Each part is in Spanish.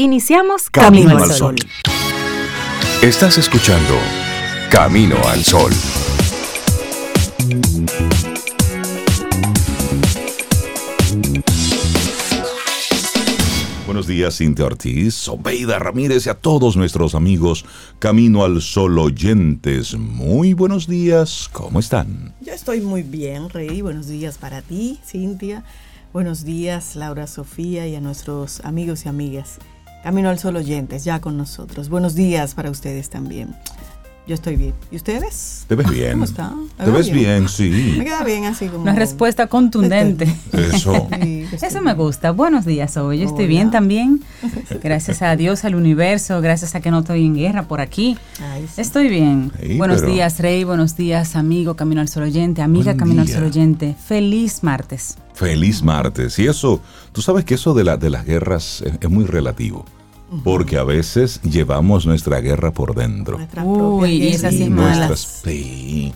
Iniciamos Camino, al Sol. Estás escuchando Camino al Sol. Buenos días, Cintia Ortiz, Obeida Ramírez y a todos nuestros amigos Camino al Sol oyentes. Muy buenos días, ¿cómo están? Yo estoy muy bien, Rey. Buenos días para ti, Cintia. Buenos días, Laura Sofía y a nuestros amigos y amigas. Camino al Sol oyentes, ya con nosotros. Buenos días para ustedes también. Yo estoy bien. ¿Y ustedes? Te ves bien. ¿Cómo está? Te ves bien? sí. Me queda bien así como... Una respuesta contundente. Eso. Sí, que Eso estoy me gusta. Buenos días hoy. Yo estoy Hola. bien también. Gracias a Dios, al universo, gracias a que no estoy en guerra por aquí. Ay, sí. Estoy bien. Sí, buenos pero- días, Rey. Buenos días, amigo Camino al Sol oyente, amiga Buen Camino al. Sol oyente. Feliz martes. Feliz martes. Y eso, tú sabes que eso de, la, de las guerras es, es muy relativo. Porque a veces llevamos nuestra guerra por dentro. Nuestras Uy, y esa sí es mala. Sí.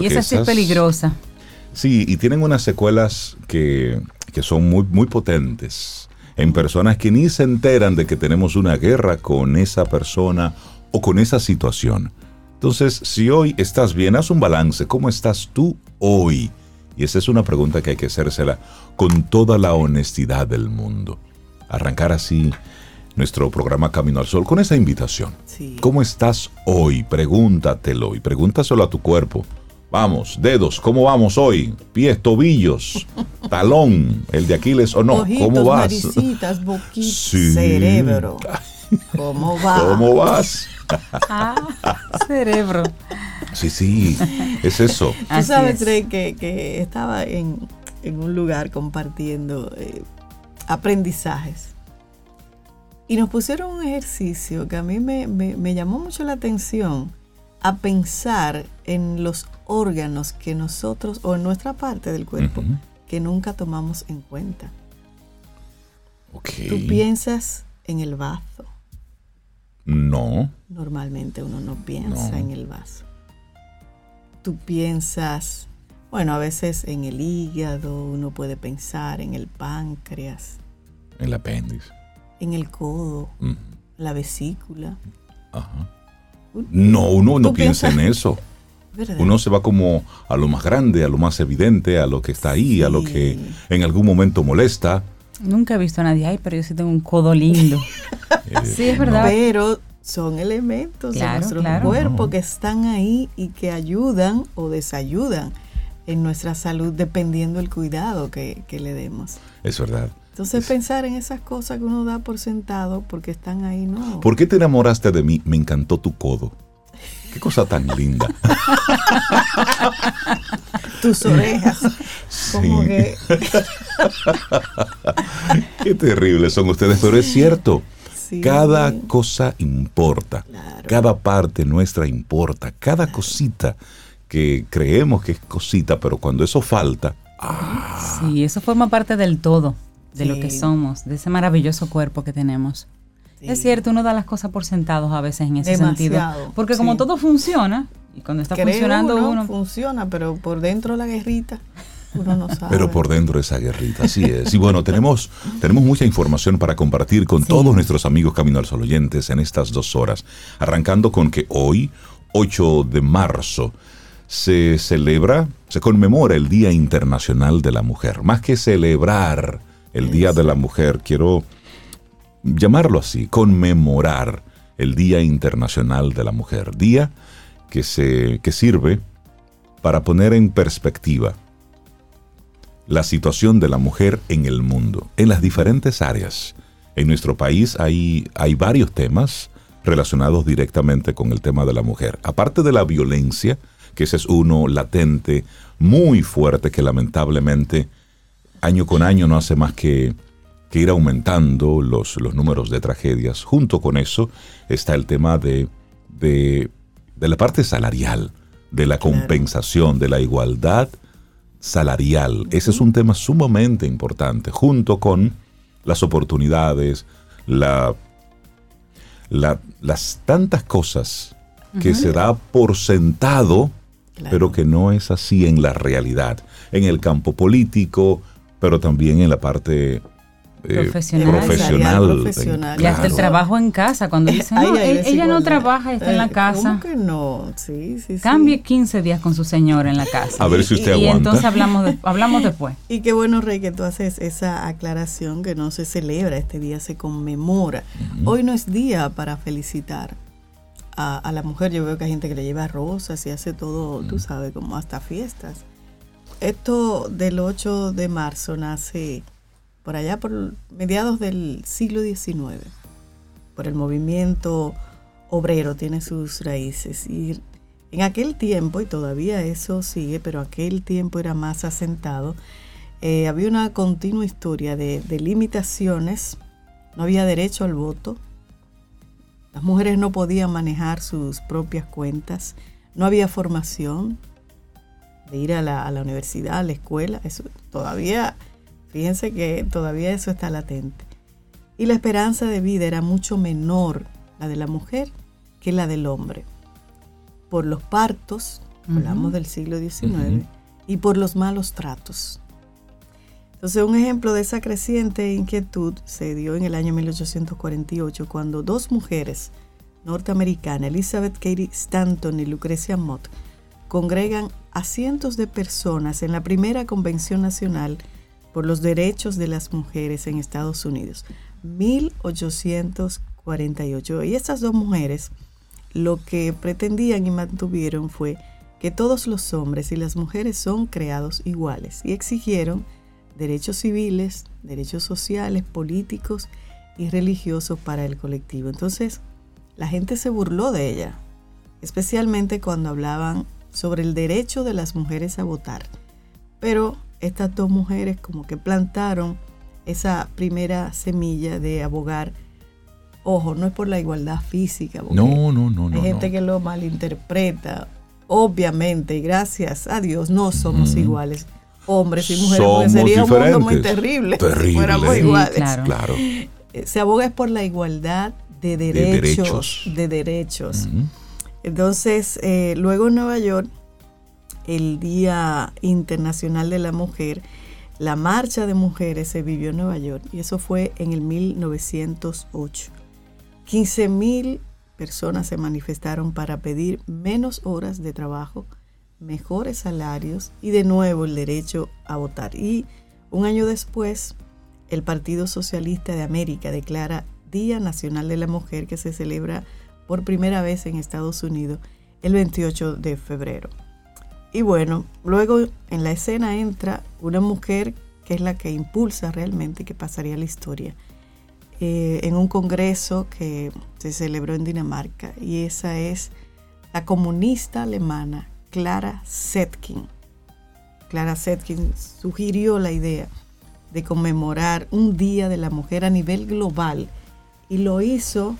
Y esa sí es peligrosa. Sí, y tienen unas secuelas que, que son muy, muy potentes en personas que ni se enteran de que tenemos una guerra con esa persona o con esa situación. Entonces, si hoy estás bien, haz un balance. ¿Cómo estás tú hoy? Y esa es una pregunta que hay que hacérsela con toda la honestidad del mundo. Arrancar así nuestro programa Camino al Sol con esa invitación. Sí. ¿Cómo estás hoy? Pregúntatelo y pregúntaselo a tu cuerpo. Vamos, dedos, ¿cómo vamos hoy? Pies, tobillos, talón, el de Aquiles o no. Ojitos, ¿Cómo vas? naricitas, boquitas, Sí. cerebro. ¿Cómo va? ¿Cómo vas? Ah, cerebro. Sí, sí, es eso. Tú Así sabes, es. Rey, que, que estaba en, en un lugar compartiendo eh, aprendizajes. Y nos pusieron un ejercicio que a mí me, me- me llamó mucho la atención a pensar en los órganos que nosotros, o en nuestra parte del cuerpo, que nunca tomamos en cuenta. Tú piensas en el vaso. No. Normalmente uno no piensa No. en el vaso. Tú piensas, bueno, a veces en el hígado, uno puede pensar en el páncreas, El apéndice. en el codo, la vesícula. Ajá. No, uno no ¿Tú piensa en eso. ¿verdad? Uno se va como a lo más grande, a lo más evidente, a lo que está ahí, a lo que en algún momento molesta. Nunca he visto a nadie, ay, pero yo sí tengo un codo lindo. Eh, Sí, es verdad. Pero son elementos Claro, de nuestro claro. cuerpo que están ahí y que ayudan o desayudan en nuestra salud dependiendo del cuidado que, que le demos. Es verdad. Entonces pensar en esas cosas que uno da por sentado porque están ahí, no. ¿Por qué te enamoraste de mí? Me encantó tu codo. Qué cosa tan linda. Tus orejas. Como Sí. que Qué terribles son ustedes, pero es cierto. sí. Cada cosa importa. Claro. Cada parte nuestra importa. Cada cosita que creemos que es cosita, pero cuando eso falta, Sí, eso forma parte del todo, de lo que somos, de ese maravilloso cuerpo que tenemos. Sí. Es cierto, uno da las cosas por sentados a veces en ese Demasiado, sentido. Porque como sí. todo funciona, y cuando está funcionando uno, uno, funciona, pero por dentro la guerrita uno no sabe. pero por dentro esa guerrita, así es. Y bueno, tenemos, tenemos mucha información para compartir con todos nuestros amigos Camino al Sol oyentes en estas dos horas. Arrancando con que hoy, 8 de marzo, se celebra, se conmemora el Día Internacional de la Mujer. Más que celebrar el Día de la Mujer, quiero llamarlo así, conmemorar el Día Internacional de la Mujer. Día que, se, que sirve para poner en perspectiva la situación de la mujer en el mundo, en las diferentes áreas. En nuestro país hay, hay varios temas relacionados directamente con el tema de la mujer. Aparte de la violencia, que ese es uno latente, muy fuerte, que lamentablemente año con año no hace más que, que ir aumentando los, los números de tragedias. Junto con eso está el tema de, de, de la parte salarial, de la compensación, de la igualdad salarial. Ese es un tema sumamente importante, junto con las oportunidades, la, la- las tantas cosas que se da por sentado, Claro. pero que no es así en la realidad, en el campo político, pero también en la parte eh, Profesional. profesional. Profesional. Y hasta el trabajo en casa, cuando dicen, Ahí no, ella, ella no trabaja, está en la Eh, casa. ¿Cómo que no? Sí, sí, sí. Cambie 15 días con su señora en la casa. A ver si usted y aguanta. entonces hablamos, de- hablamos después. Y qué bueno, Rey, que tú haces esa aclaración que no se celebra, este día se conmemora. Hoy no es día para felicitar a, a la mujer. Yo veo que hay gente que le lleva rosas y hace todo, tú sabes, como hasta fiestas. Esto del 8 de marzo nace por allá por mediados del siglo XIX, por el movimiento obrero, tiene sus raíces. Y en aquel tiempo, y todavía eso sigue, pero aquel tiempo era más asentado, eh, había una continua historia de, limitaciones, no había derecho al voto, las mujeres no podían manejar sus propias cuentas, no había formación de ir a la, a la universidad, a la escuela, eso todavía, fíjense que todavía eso está latente. Y la esperanza de vida era mucho menor, la de la mujer, que la del hombre. Por los partos, hablamos del siglo XIX, y por los malos tratos. Entonces, un ejemplo de esa creciente inquietud se dio en el año 1848, cuando dos mujeres norteamericanas, Elizabeth Cady Stanton y Lucrecia Mott, congregan a cientos de personas en la primera convención nacional por los derechos de las mujeres en Estados Unidos, 1848. Y estas dos mujeres lo que pretendían y mantuvieron fue que todos los hombres y las mujeres son creados iguales y exigieron derechos civiles, derechos sociales, políticos y religiosos para el colectivo. Entonces, la gente se burló de ella, especialmente cuando hablaban sobre el derecho de las mujeres a votar. Pero estas dos mujeres como que plantaron esa primera semilla de abogar. Ojo, no es por la igualdad física. No, no, no, no. hay gente no. que lo malinterpreta. Obviamente, y gracias a Dios, no somos iguales. Hombres y mujeres, porque sería un mundo muy terrible Terrible. si fuéramos Sí, iguales. claro. Claro. Eh, Se aboga es por la igualdad de derechos. derechos. De derechos. Entonces, eh, luego en Nueva York, el Día Internacional de la Mujer, la marcha de mujeres se vivió en Nueva York y eso fue en el 1908. 15 mil personas se manifestaron para pedir menos horas de trabajo, mejores salarios y de nuevo el derecho a votar. Y un año después, el Partido Socialista de América declara Día Nacional de la Mujer que se celebra por primera vez en Estados Unidos el 28 de febrero. Y bueno, luego en la escena entra una mujer que es la que impulsa realmente que pasaría la historia eh, en un congreso que se celebró en Dinamarca y esa es la comunista alemana Clara Zetkin. Clara Zetkin sugirió la idea de conmemorar un Día de la Mujer a nivel global y lo hizo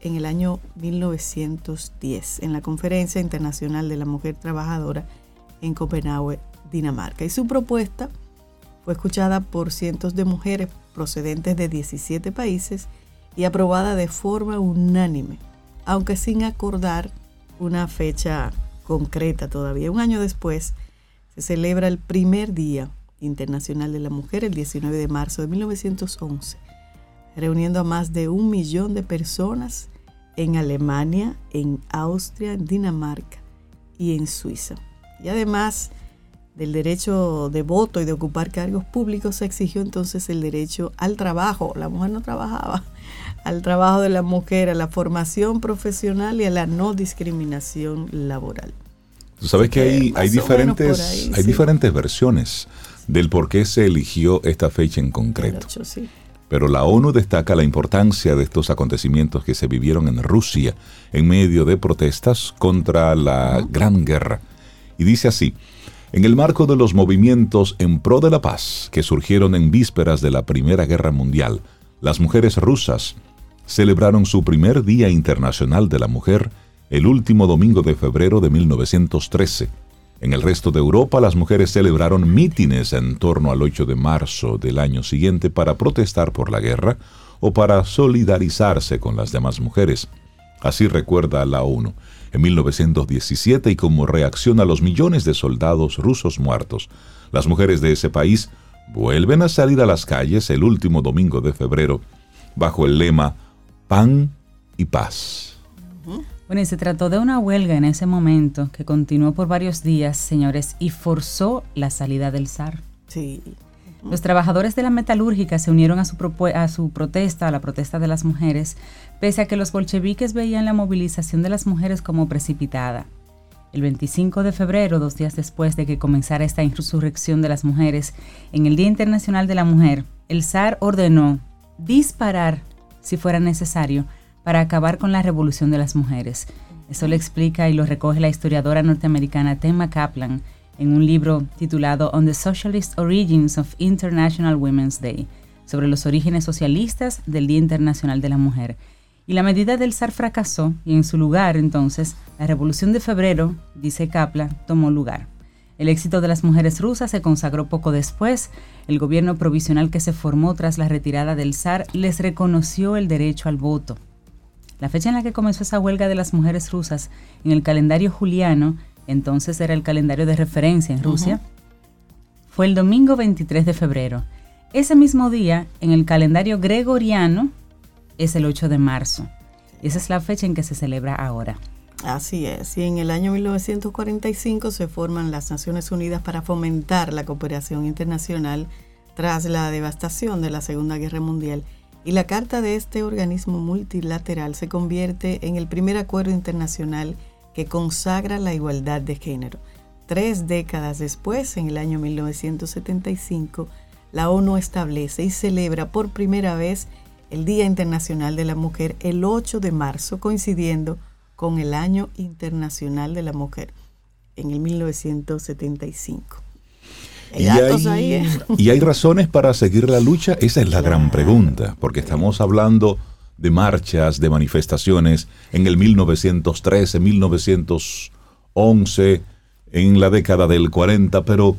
en el año 1910 en la Conferencia Internacional de la Mujer Trabajadora en Copenhague, Dinamarca. Y su propuesta fue escuchada por cientos de mujeres procedentes de 17 países y aprobada de forma unánime, aunque sin acordar una fecha concreta todavía. Un año después se celebra el primer Día Internacional de la Mujer, el 19 de marzo de 1911, reuniendo a más de un millón de personas en Alemania, en Austria, en Dinamarca y en Suiza. Y además del derecho de voto y de ocupar cargos públicos, se exigió entonces el derecho al trabajo. La mujer no trabajaba, al trabajo de la mujer, a la formación profesional y a la no discriminación laboral. Tú sabes que hay, hay diferentes, ahí, hay sí. diferentes versiones del por qué se eligió esta fecha en concreto. Sí. Pero la ONU destaca la importancia de estos acontecimientos que se vivieron en Rusia en medio de protestas contra la Gran Guerra. Y dice así, en el marco de los movimientos en pro de la paz que surgieron en vísperas de la Primera Guerra Mundial, las mujeres rusas celebraron su primer Día Internacional de la Mujer el último domingo de febrero de 1913. En el resto de Europa, las mujeres celebraron mítines en torno al 8 de marzo del año siguiente para protestar por la guerra o para solidarizarse con las demás mujeres. Así recuerda la ONU. En 1917 y como reacción a los millones de soldados rusos muertos, las mujeres de ese país vuelven a salir a las calles el último domingo de febrero bajo el lema Pan y Paz. Bueno, y se trató de una huelga en ese momento que continuó por varios días, señores, y forzó la salida del zar. Sí. Los trabajadores de la metalúrgica se unieron a su, protesta, a la protesta de las mujeres, pese a que los bolcheviques veían la movilización de las mujeres como precipitada. El 25 de febrero, dos días después de que comenzara esta insurrección de las mujeres, en el Día Internacional de la Mujer, el zar ordenó disparar, si fuera necesario, para acabar con la revolución de las mujeres. Eso lo explica y lo recoge la historiadora norteamericana Tema Kaplan en un libro titulado On the Socialist Origins of International Women's Day, sobre los orígenes socialistas del Día Internacional de la Mujer. Y la medida del zar fracasó y en su lugar entonces la Revolución de Febrero, dice Kaplan, tomó lugar. El éxito de las mujeres rusas se consagró poco después. El gobierno provisional que se formó tras la retirada del zar les reconoció el derecho al voto. La fecha en la que comenzó esa huelga de las mujeres rusas en el calendario juliano, entonces era el calendario de referencia en Rusia, fue el domingo 23 de febrero. Ese mismo día, en el calendario gregoriano, es el 8 de marzo. Esa es la fecha en que se celebra ahora. Así es, y en el año 1945 se forman las Naciones Unidas para fomentar la cooperación internacional tras la devastación de la Segunda Guerra Mundial y la carta de este organismo multilateral se convierte en el primer acuerdo internacional que consagra la igualdad de género. Tres décadas después, en el año 1975, la ONU establece y celebra por primera vez el Día Internacional de la Mujer el 8 de marzo, coincidiendo con el Año Internacional de la Mujer en el 1975. Y hay, ¿eh? y hay, razones para seguir la lucha, esa es la gran pregunta, porque estamos hablando de marchas, de manifestaciones en el 1913, 1911, en la década del 40, pero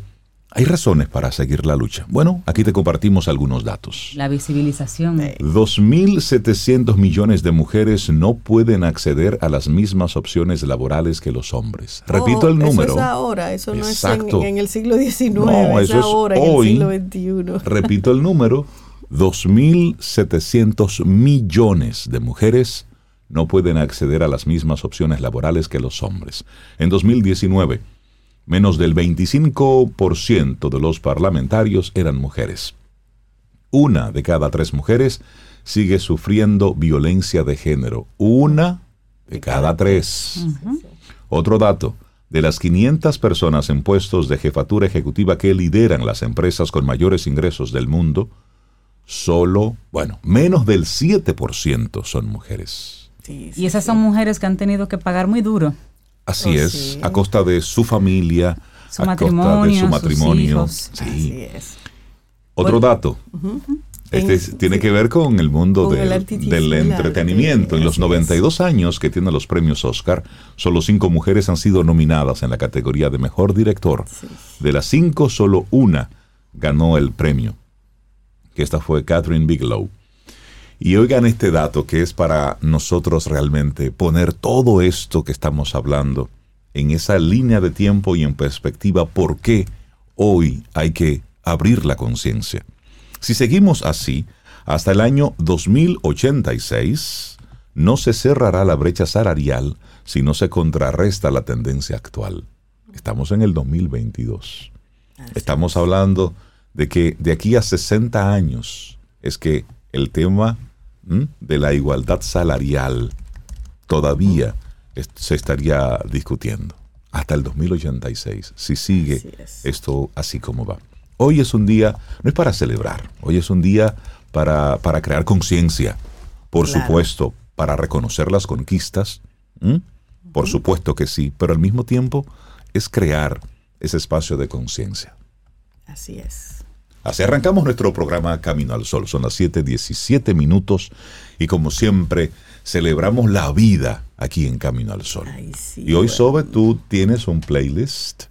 hay razones para seguir la lucha. Bueno, aquí te compartimos algunos datos. La visibilización. 2.700 millones de mujeres no pueden acceder a las mismas opciones laborales que los hombres. Repito el número. Eso es ahora, eso no es en, el siglo XIX, no, eso es ahora, hoy, en el siglo XXI. Repito el número, 2.700 millones de mujeres no pueden acceder a las mismas opciones laborales que los hombres. En 2019, menos del 25% de los parlamentarios eran mujeres. Una de cada tres mujeres sigue sufriendo violencia de género. Una de cada tres. Otro dato, de las 500 personas en puestos de jefatura ejecutiva que lideran las empresas con mayores ingresos del mundo, solo, bueno, menos del 7% son mujeres. y esas son mujeres que han tenido que pagar muy duro Así oh, es, a costa de su familia, su a matrimonio, costa de su matrimonio. Sí. Otro dato. Este tiene que ver con el mundo del entretenimiento. En los 92 años que tienen los premios Oscar, solo cinco mujeres han sido nominadas en la categoría de mejor director. De las cinco, solo una ganó el premio, que esta fue Catherine Bigelow. Y oigan este dato que es para nosotros realmente poner todo esto que estamos hablando en esa línea de tiempo y en perspectiva por qué hoy hay que abrir la conciencia. Si seguimos así, hasta el año 2086 no se cerrará la brecha salarial si no se contrarresta la tendencia actual. Estamos en el 2022. Estamos hablando de que de aquí a 60 años es que el tema de la igualdad salarial todavía se estaría discutiendo hasta el 2086, si sigue esto así como va. Hoy es un día, no es para celebrar, hoy es un día para, para crear conciencia, por supuesto, para reconocer las conquistas, por supuesto que sí, pero al mismo tiempo es crear ese espacio de conciencia. Así es. Así arrancamos nuestro programa Camino al Sol. Son las 7:17 minutos y como siempre celebramos la vida aquí en Camino al Sol. y hoy, Sobe, tú tienes un playlist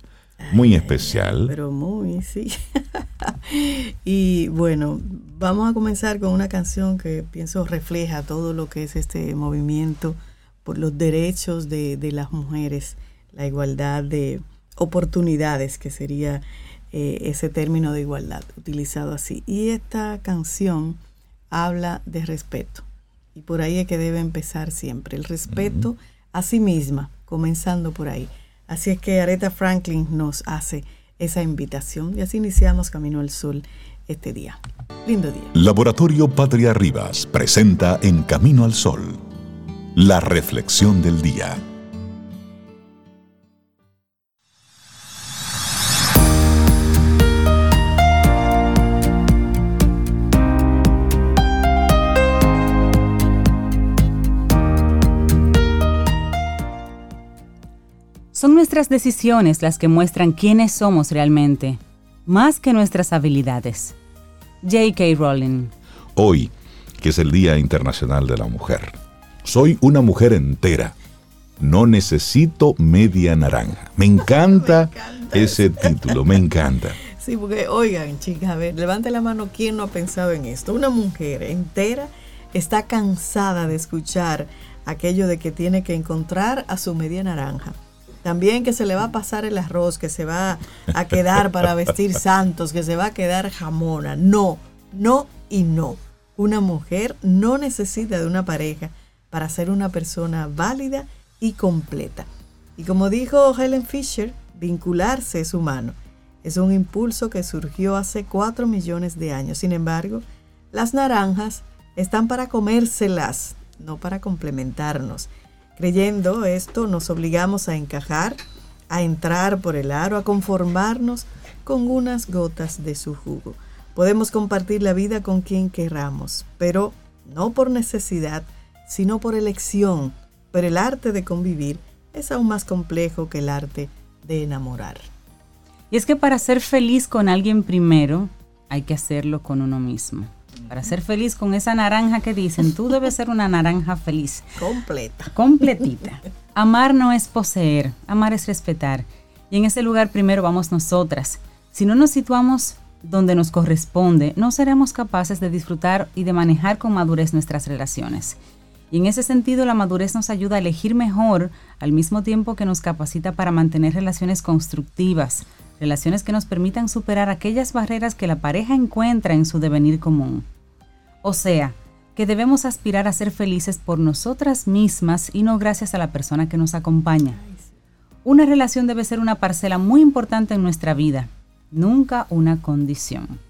muy especial. pero muy, sí. y bueno, vamos a comenzar con una canción que pienso refleja todo lo que es este movimiento por los derechos de, de las mujeres, la igualdad de oportunidades, que sería eh, ese término de igualdad utilizado así. Y esta canción habla de respeto. Y por ahí es que debe empezar siempre, el respeto a sí misma, comenzando por ahí. Así es que Aretha Franklin nos hace esa invitación y así iniciamos Camino al Sol este día. Lindo día. Laboratorio Patria Rivas presenta En Camino al Sol, la reflexión del día. Son nuestras decisiones las que muestran quiénes somos realmente, más que nuestras habilidades. J.K. Rowling. Hoy, que es el Día Internacional de la Mujer, soy una mujer entera. No necesito media naranja. Me encanta, ese título, me encanta. Sí, porque oigan, chicas, a ver, levante la mano quién no ha pensado en esto. Una mujer entera está cansada de escuchar aquello de que tiene que encontrar a su media naranja. También que se le va a pasar el arroz, que se va a quedar para vestir santos, que se va a quedar jamona. No, no y no. Una mujer no necesita de una pareja para ser una persona válida y completa. Y como dijo Helen Fisher, vincularse es humano. Es un impulso que surgió hace 4 millones de años. Sin embargo, las naranjas están para comérselas, no para complementarnos. Creyendo esto, nos obligamos a encajar, a entrar por el aro, a conformarnos con unas gotas de su jugo. Podemos compartir la vida con quien querramos, pero no por necesidad, sino por elección. Pero el arte de convivir es aún más complejo que el arte de enamorar. Y es que para ser feliz con alguien primero, hay que hacerlo con uno mismo. Para ser feliz con esa naranja que dicen, tú debes ser una naranja feliz. Completa. Completita. Amar no es poseer, amar es respetar. Y en ese lugar primero vamos nosotras. Si no nos situamos donde nos corresponde, no seremos capaces de disfrutar y de manejar con madurez nuestras relaciones. Y en ese sentido la madurez nos ayuda a elegir mejor al mismo tiempo que nos capacita para mantener relaciones constructivas, relaciones que nos permitan superar aquellas barreras que la pareja encuentra en su devenir común. O sea, que debemos aspirar a ser felices por nosotras mismas y no gracias a la persona que nos acompaña. Una relación debe ser una parcela muy importante en nuestra vida, nunca una condición.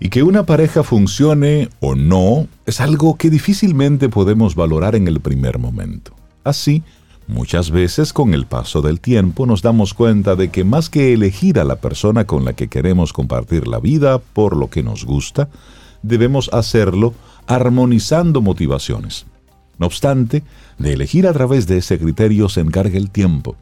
Y que una pareja funcione o no es algo que difícilmente podemos valorar en el primer momento. Así, Muchas veces con el paso del tiempo nos damos cuenta de que más que elegir a la persona con la que queremos compartir la vida por lo que nos gusta, debemos hacerlo armonizando motivaciones. No obstante, de elegir a través de ese criterio se encarga el tiempo.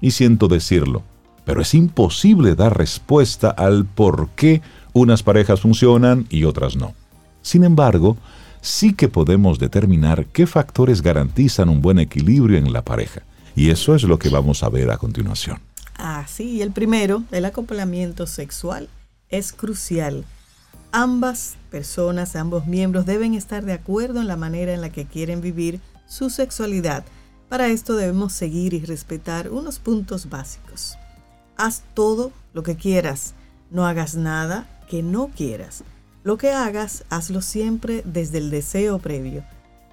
Y siento decirlo, pero es imposible dar respuesta al por qué unas parejas funcionan y otras no. Sin embargo, sí que podemos determinar qué factores garantizan un buen equilibrio en la pareja. Y eso es lo que vamos a ver a continuación. Ah, sí, el primero, el acoplamiento sexual, es crucial. Ambas personas, ambos miembros deben estar de acuerdo en la manera en la que quieren vivir su sexualidad. Para esto debemos seguir y respetar unos puntos básicos. Haz todo lo que quieras, no hagas nada que no quieras. Lo que hagas, hazlo siempre desde el deseo previo.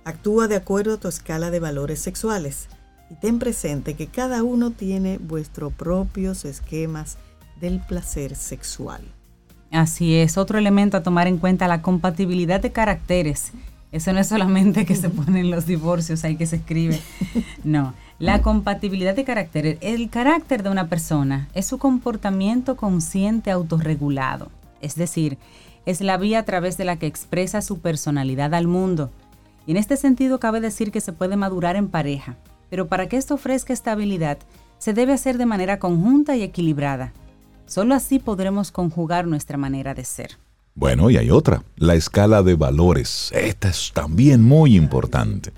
Actúa de acuerdo a tu escala de valores sexuales y ten presente que cada uno tiene vuestros propios esquemas del placer sexual. Así es, otro elemento a tomar en cuenta, la compatibilidad de caracteres. Eso no es solamente que se pone en los divorcios, ahí que se escribe. No, la compatibilidad de carácter. El carácter de una persona es su comportamiento consciente autorregulado. Es decir, es la vía a través de la que expresa su personalidad al mundo. Y en este sentido cabe decir que se puede madurar en pareja, pero para que esto ofrezca estabilidad, se debe hacer de manera conjunta y equilibrada. Solo así podremos conjugar nuestra manera de ser. Bueno, y hay otra, la escala de valores. Esta es también muy importante.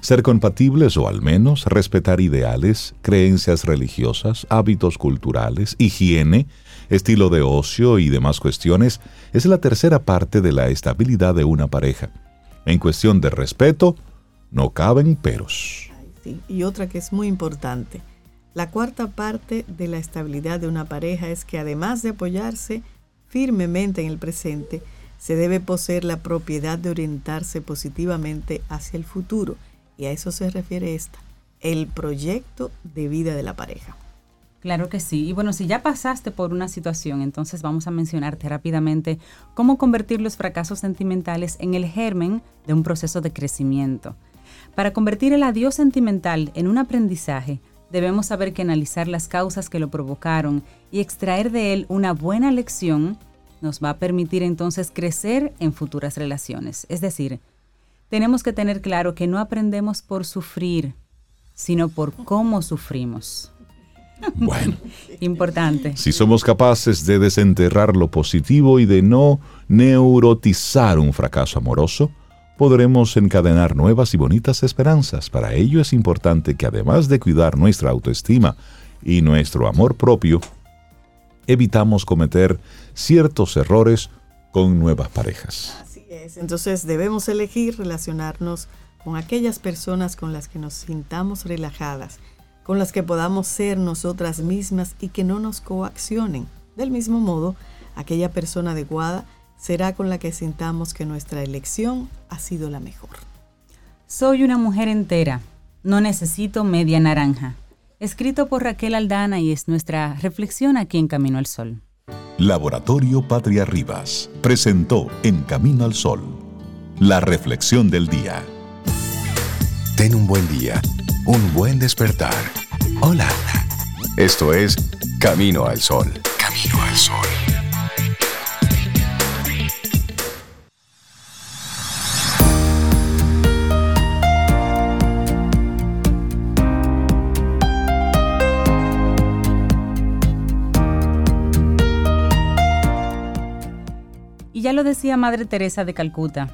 Ser compatibles o al menos respetar ideales, creencias religiosas, hábitos culturales, higiene, estilo de ocio y demás cuestiones es la tercera parte de la estabilidad de una pareja. En cuestión de respeto, no caben peros. Y otra que es muy importante, La cuarta parte de la estabilidad de una pareja es que además de apoyarse firmemente en el presente, se debe poseer la propiedad de orientarse positivamente hacia el futuro. Y a eso se refiere esta, el proyecto de vida de la pareja. Claro que sí. Y bueno, si ya pasaste por una situación, entonces vamos a mencionarte rápidamente cómo convertir los fracasos sentimentales en el germen de un proceso de crecimiento. Para convertir el adiós sentimental en un aprendizaje, debemos saber que analizar las causas que lo provocaron y extraer de él una buena lección nos va a permitir entonces crecer en futuras relaciones. Es decir, tenemos que tener claro que no aprendemos por sufrir, sino por cómo sufrimos. Bueno. Importante. Si somos capaces de desenterrar lo positivo y de no neurotizar un fracaso amoroso, podremos encadenar nuevas y bonitas esperanzas. Para ello es importante que además de cuidar nuestra autoestima y nuestro amor propio, evitamos cometer ciertos errores con nuevas parejas. Así es, entonces debemos elegir relacionarnos con aquellas personas con las que nos sintamos relajadas, con las que podamos ser nosotras mismas y que no nos coaccionen. Del mismo modo, aquella persona adecuada será con la que sintamos que nuestra elección ha sido la mejor. Soy una mujer entera, no necesito media naranja. Escrito por Raquel Aldana y es nuestra reflexión aquí en Camino al Sol. Laboratorio Patria Rivas presentó En Camino al Sol la reflexión del día. Ten un buen día, un buen despertar. Hola. Esto es Camino al Sol. Camino al Sol. Y ya lo decía Madre Teresa de Calcuta,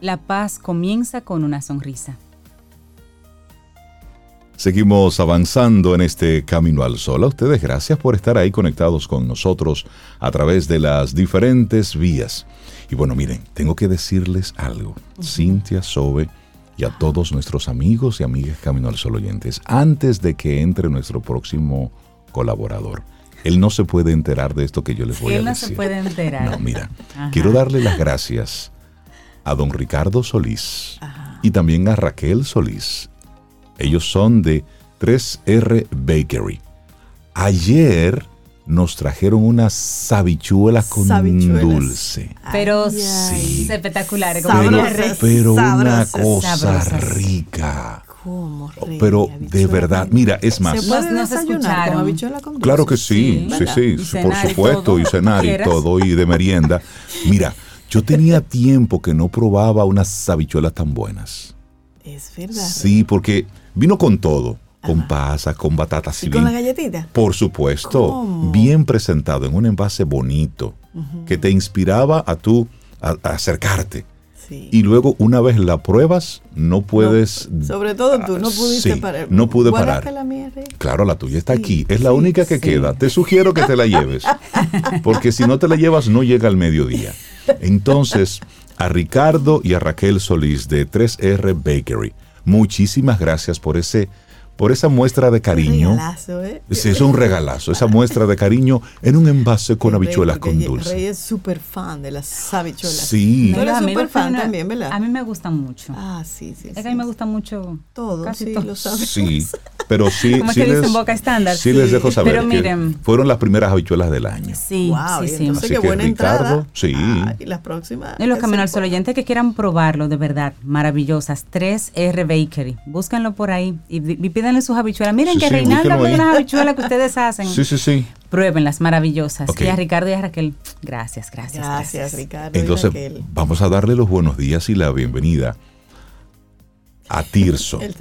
la paz comienza con una sonrisa. Seguimos avanzando en este camino al sol. A ustedes gracias por estar ahí conectados con nosotros a través de las diferentes vías. Y bueno, miren, tengo que decirles algo. Cintia, Sobe y a todos nuestros amigos y amigas Camino al Sol oyentes, antes de que entre nuestro próximo colaborador, él no se puede enterar de esto que yo les voy Él a no decir. se puede enterar. No, mira, Ajá. quiero darle las gracias a don Ricardo Solís y también a Raquel Solís. Ellos son de 3R Bakery. Ayer nos trajeron unas habichuelas con dulce. Pero sí. Sabrosas. como Pero, una cosa Sabrosas. rica. ¿Cómo, Rey? Pero de verdad, mira, es más. ¿Se puede Nos- escucharon. con habichuela con dulce? Claro que sí, sí, sí, por supuesto, todo, y cenar y todo, y de merienda. Mira, yo tenía tiempo que no probaba unas habichuelas tan buenas. Es verdad. Sí, porque vino con todo, con pasas, con batatas ¿Y con la galletita? Por supuesto, ¿Cómo? bien presentado en un envase bonito que te inspiraba a tú a, a acercarte. Sí. Y luego una vez la pruebas, no puedes... Sobre todo tú, no Ah, pudiste sí, parar. no pude parar. la mía, Rey. Claro, la tuya está Sí, aquí. Es la única que queda. Te sugiero que te la lleves. Porque si no te la llevas, no llega al mediodía. Entonces, a Ricardo y a Raquel Solís de 3R Bakery, muchísimas gracias por ese por esa muestra de cariño. Regalazo, ¿eh? Sí, es un regalazo, esa muestra de cariño en un envase con Rey, habichuelas con Rey dulce. es súper fan de las habichuelas. Sí. Tú eres a mí súper fan una- también, ¿verdad? A mí me gustan mucho. Ah, sí, sí. es sí, que a mí me gusta mucho Todo, casi sí, todo. lo sabes. Sí, pero sí, Como sí que dicen les, boca estándar. sí Sí. les dejo saber Pero que miren. fueron las primeras habichuelas del año. Sí, Wow, sí, y sí. entonces Así qué que, buena Ricardo, entrada. sí. Ah, y las próximas. Y los que caminos al sol oyentes que quieran probarlo, de verdad, maravillosas. 3R Bakery. Búsquenlo por ahí y, y pídanle sus habichuelas. Miren Sí, que sí, Reinaldo ahí. unas habichuelas que ustedes hacen. Sí, sí, sí. Pruébenlas, maravillosas. Ok. Y a Ricardo y a Raquel, gracias, gracias. Gracias, Ricardo. y Entonces, Raquel. vamos a darle los buenos días y la bienvenida a Tirso. Él.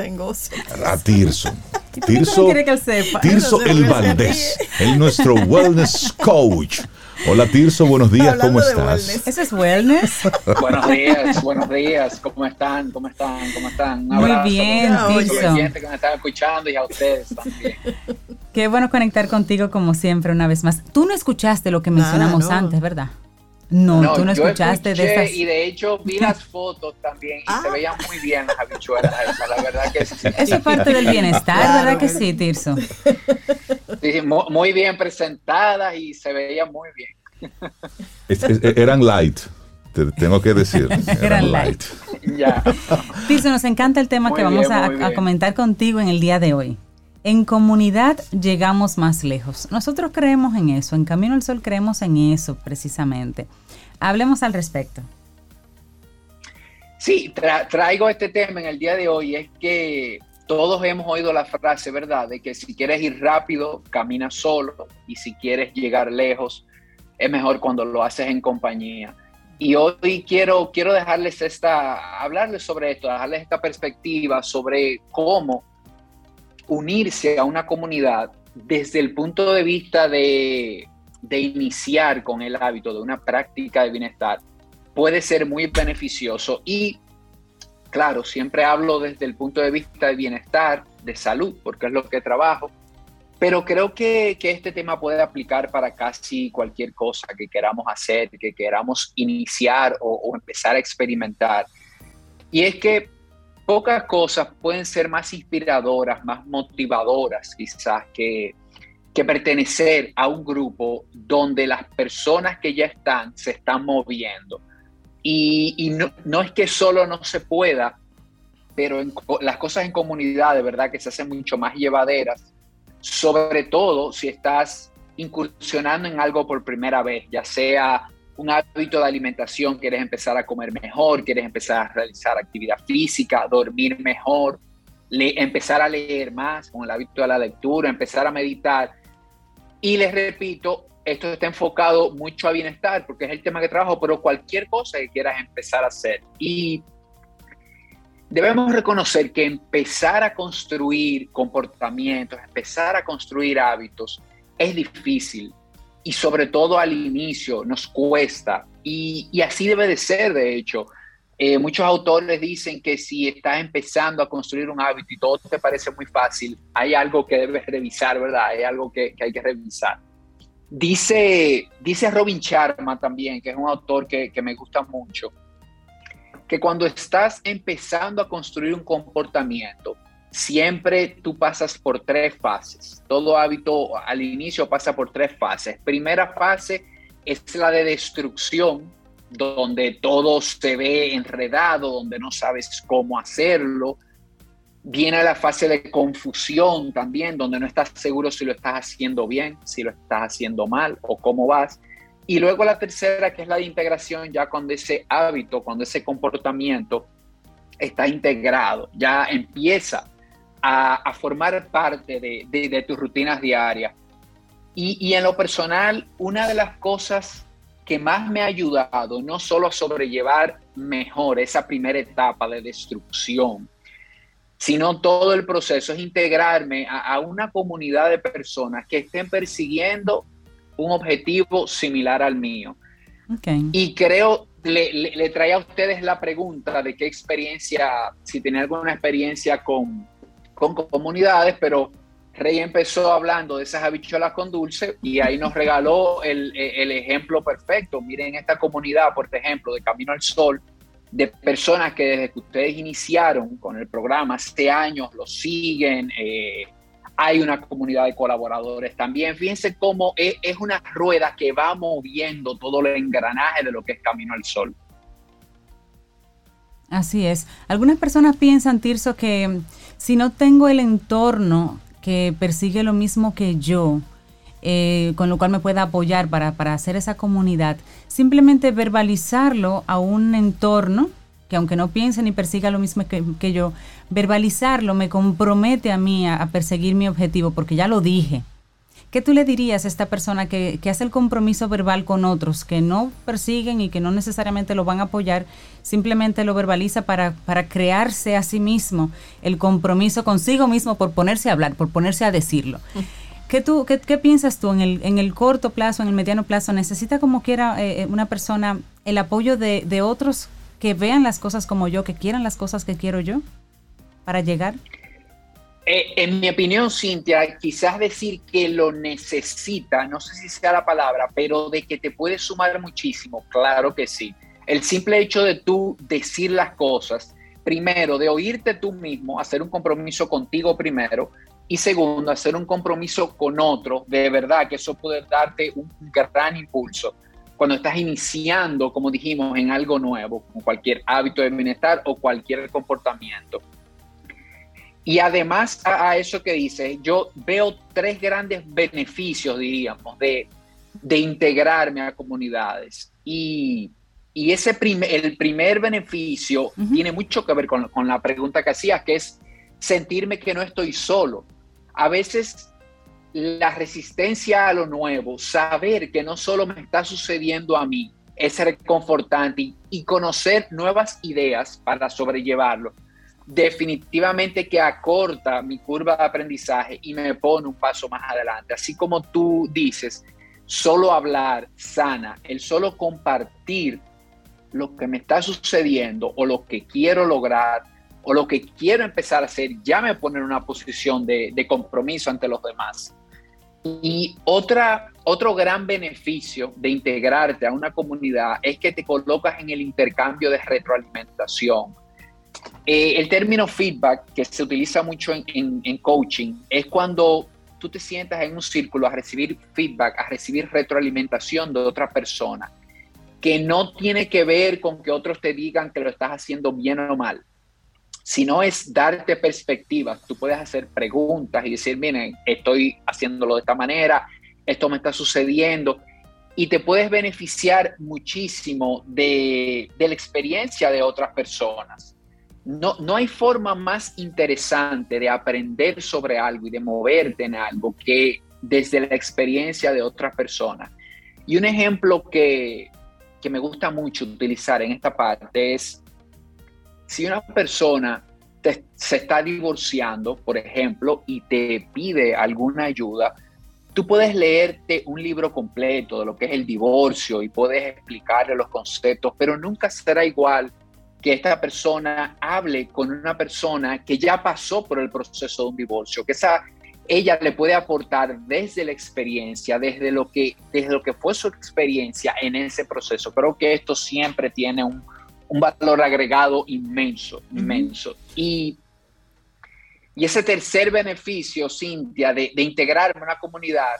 A Tirso. ¿Y tú qué Tirso, quiere que él sepa? Tirso el Valdés, el nuestro wellness coach. Hola Tirso, buenos días, Hablando ¿cómo estás? wellness. Eso es wellness. Buenos días, buenos días. ¿Cómo están? ¿Cómo están? ¿Cómo están? Un Muy bien, a todos los Tirso. que me están escuchando y a ustedes también. Qué bueno conectar contigo como siempre una vez más. Tú no escuchaste lo que Nada, mencionamos no. antes, ¿verdad? No, tú no escuchaste de esas. Y de hecho vi las fotos también y se ah. veían muy bien las habichuelas esas, la verdad que sí. Eso es parte del bienestar, ¿verdad que sí, Tirso? Sí, muy bien presentadas y se veían muy bien. eran light, te tengo que decir. Eran light. ya. Tirso, nos encanta el tema que vamos a comentar contigo en el día de hoy. En comunidad llegamos más lejos. Nosotros creemos en eso, en Camino al Sol creemos en eso precisamente. Hablemos al respecto. Sí, traigo este tema en el día de hoy, es que todos hemos oído la frase, ¿verdad? De que si quieres ir rápido, camina solo y si quieres llegar lejos, es mejor cuando lo haces en compañía. Y hoy quiero, quiero dejarles esta, hablarles sobre esto, dejarles esta perspectiva sobre cómo unirse a una comunidad desde el punto de vista de, iniciar con el hábito de una práctica de bienestar puede ser muy beneficioso y claro, siempre hablo desde el punto de vista de bienestar, de salud, porque es lo que trabajo, pero creo que, este tema puede aplicar para casi cualquier cosa que queramos hacer, que queramos iniciar o, empezar a experimentar. Y es que pocas cosas pueden ser más inspiradoras, más motivadoras quizás que, que pertenecer a un grupo donde las personas que ya están se están moviendo. Y, no, es que solo no se pueda, pero las cosas en comunidad de verdad que se hacen mucho más llevaderas, sobre todo si estás incursionando en algo por primera vez, ya sea un hábito de alimentación, quieres empezar a comer mejor, quieres empezar a realizar actividad física, dormir mejor, empezar a leer más con el hábito de la lectura, empezar a meditar. Y les repito, esto está enfocado mucho a bienestar porque es el tema que trabajo, pero cualquier cosa que quieras empezar a hacer. Y debemos reconocer que empezar a construir comportamientos, empezar a construir hábitos es difícil y sobre todo al inicio nos cuesta y, así debe de ser de hecho. Eh, muchos autores dicen que si estás empezando a construir un hábito y todo te parece muy fácil, hay algo que debes revisar, ¿verdad? Hay algo que, hay que revisar. Dice, dice Robin Sharma también, que es un autor que, que me gusta mucho, que cuando estás empezando a construir un comportamiento, siempre tú pasas por tres fases. Todo hábito al inicio pasa por tres fases. Primera fase es la de destrucción, donde todo se ve enredado, donde no sabes cómo hacerlo. Viene la fase de confusión también, donde no estás seguro si lo estás haciendo bien, si lo estás haciendo mal o cómo vas. Y luego la tercera, que es la de integración, ya cuando ese hábito, cuando ese comportamiento está integrado, ya empieza a, formar parte de, tus rutinas diarias. Y, en lo personal, una de las cosas que más me ha ayudado, no solo a sobrellevar mejor esa primera etapa de destrucción, sino todo el proceso, es integrarme a, una comunidad de personas que estén persiguiendo un objetivo similar al mío. Y creo, le, le, le traía a ustedes la pregunta de qué experiencia, si tiene alguna experiencia con, con comunidades, pero Rey empezó hablando de esas habichuelas con dulce y ahí nos regaló el, ejemplo perfecto. Miren esta comunidad, por ejemplo, de Camino al Sol, de personas que desde que ustedes iniciaron con el programa hace años lo siguen. Eh, hay una comunidad de colaboradores también. Fíjense cómo es, es, una rueda que va moviendo todo el engranaje de lo que es Camino al Sol. Así es. Algunas personas piensan, Tirso, que si no tengo el entorno que persigue lo mismo que yo, eh, con lo cual me pueda apoyar para, hacer esa comunidad, simplemente verbalizarlo a un entorno que aunque no piense ni persiga lo mismo que, yo, verbalizarlo me compromete a mí a perseguir mi objetivo porque ya lo dije. ¿Qué tú le dirías a esta persona que, hace el compromiso verbal con otros, que no persiguen y que no necesariamente lo van a apoyar, simplemente lo verbaliza para, para crearse a sí mismo el compromiso consigo mismo por ponerse a hablar, por ponerse a decirlo? ¿Qué, tú, qué, piensas tú en el, en el corto plazo, en el mediano plazo? ¿Necesita como quiera eh, una persona el apoyo de, de otros que vean las cosas como yo, que quieran las cosas que quiero yo para llegar? Eh, en mi opinión, Cintia, quizás decir que lo necesita, no sé si sea la palabra, pero de que te puede sumar muchísimo, claro que sí. El simple hecho de tú decir las cosas, primero, de oírte tú mismo, hacer un compromiso contigo primero, y segundo, hacer un compromiso con otro, de verdad que eso puede darte un gran impulso cuando estás iniciando, como dijimos, en algo nuevo, como cualquier hábito de bienestar o cualquier comportamiento. Y además a, eso que dice, yo veo tres grandes beneficios, diríamos, de, de integrarme a comunidades. Y, y ese primer, el primer beneficio tiene mucho que ver con, con la pregunta que hacías, que es sentirme que no estoy solo. A veces la resistencia a lo nuevo, saber que no solo me está sucediendo a mí, es reconfortante y conocer nuevas ideas para sobrellevarlo definitivamente que acorta mi curva de aprendizaje y me pone un paso más adelante. Así como tú dices, solo hablar sana, el solo compartir lo que me está sucediendo o lo que quiero lograr o lo que quiero empezar a hacer, ya me pone en una posición de, compromiso ante los demás. Y otra, otro gran beneficio de integrarte a una comunidad es que te colocas en el intercambio de retroalimentación eh, el término feedback que se utiliza mucho en, coaching es cuando tú te sientas en un círculo a recibir feedback, a recibir retroalimentación de otra persona, que no tiene que ver con que otros te digan que lo estás haciendo bien o mal, sino es darte perspectivas. Tú puedes hacer preguntas y decir, miren, estoy haciéndolo de esta manera, esto me está sucediendo, y te puedes beneficiar muchísimo de, de la experiencia de otras personas no, no hay forma más interesante de aprender sobre algo y de moverte en algo que desde la experiencia de otras personas. Y un ejemplo que, me gusta mucho utilizar en esta parte es si una persona se está divorciando, por ejemplo, y te pide alguna ayuda, tú puedes leerte un libro completo de lo que es el divorcio y puedes explicarle los conceptos, pero nunca será igual que esta persona hable con una persona que ya pasó por el proceso de un divorcio, que esa ella le puede aportar desde la experiencia, desde lo que, desde lo que fue su experiencia en ese proceso. Creo que esto siempre tiene un, valor agregado inmenso, inmenso. Y, y ese tercer beneficio, Cintia, de, de integrarme a una comunidad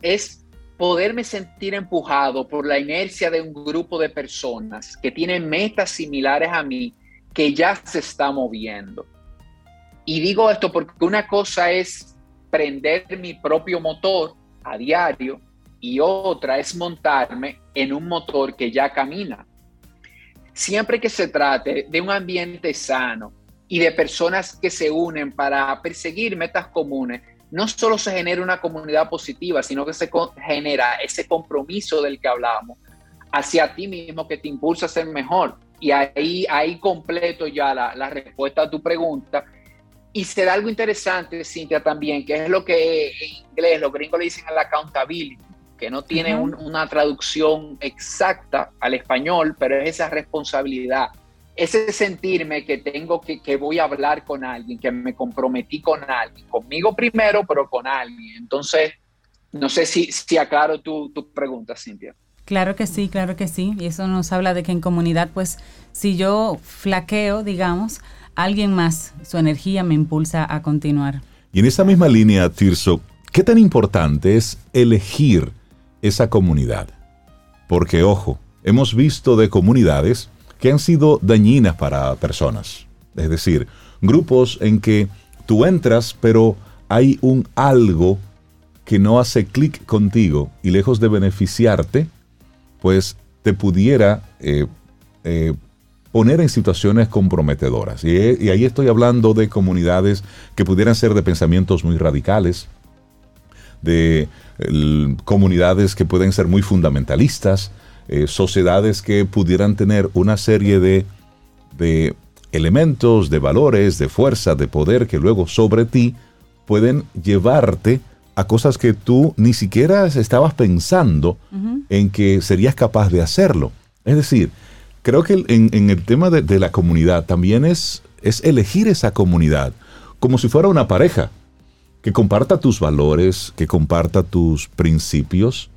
es poderme sentir empujado por la inercia de un grupo de personas que tienen metas similares a mí, que ya se está moviendo. Y digo esto porque una cosa es prender mi propio motor a diario y otra es montarme en un motor que ya camina. Siempre que se trate de un ambiente sano y de personas que se unen para perseguir metas comunes, no solo se genera una comunidad positiva, sino que se genera ese compromiso del que hablábamos hacia ti mismo que te impulsa a ser mejor. Y ahí, ahí completo ya la, respuesta a tu pregunta. Y se da algo interesante, Cintia, también, que es lo que en inglés los gringos le dicen el accountability, que no tiene una traducción exacta al español, pero es esa responsabilidad ese sentirme que tengo que, que voy a hablar con alguien, que me comprometí con alguien, conmigo primero, pero con alguien. Entonces, no sé si, si aclaro tu, tu pregunta, Cintia. Claro que sí, claro que sí. Y eso nos habla de que en comunidad, pues, si yo flaqueo, digamos, alguien más, su energía me impulsa a continuar. Y en esa misma línea, Tirso, ¿qué tan importante es elegir esa comunidad? Porque, ojo, hemos visto de comunidades que han sido dañinas para personas. Es decir, grupos en que tú entras, pero hay un algo que no hace clic contigo y lejos de beneficiarte, pues te pudiera eh, eh, poner en situaciones comprometedoras. Y, y, ahí estoy hablando de comunidades que pudieran ser de pensamientos muy radicales, de comunidades que pueden ser muy fundamentalistas, eh, sociedades que pudieran tener una serie de, de elementos, de valores, de fuerza, de poder que luego sobre ti pueden llevarte a cosas que tú ni siquiera estabas pensando en que serías capaz de hacerlo. Es decir, creo que en, el tema de, de, la comunidad también es, es elegir esa comunidad como si fuera una pareja, que comparta tus valores, que comparta tus principios,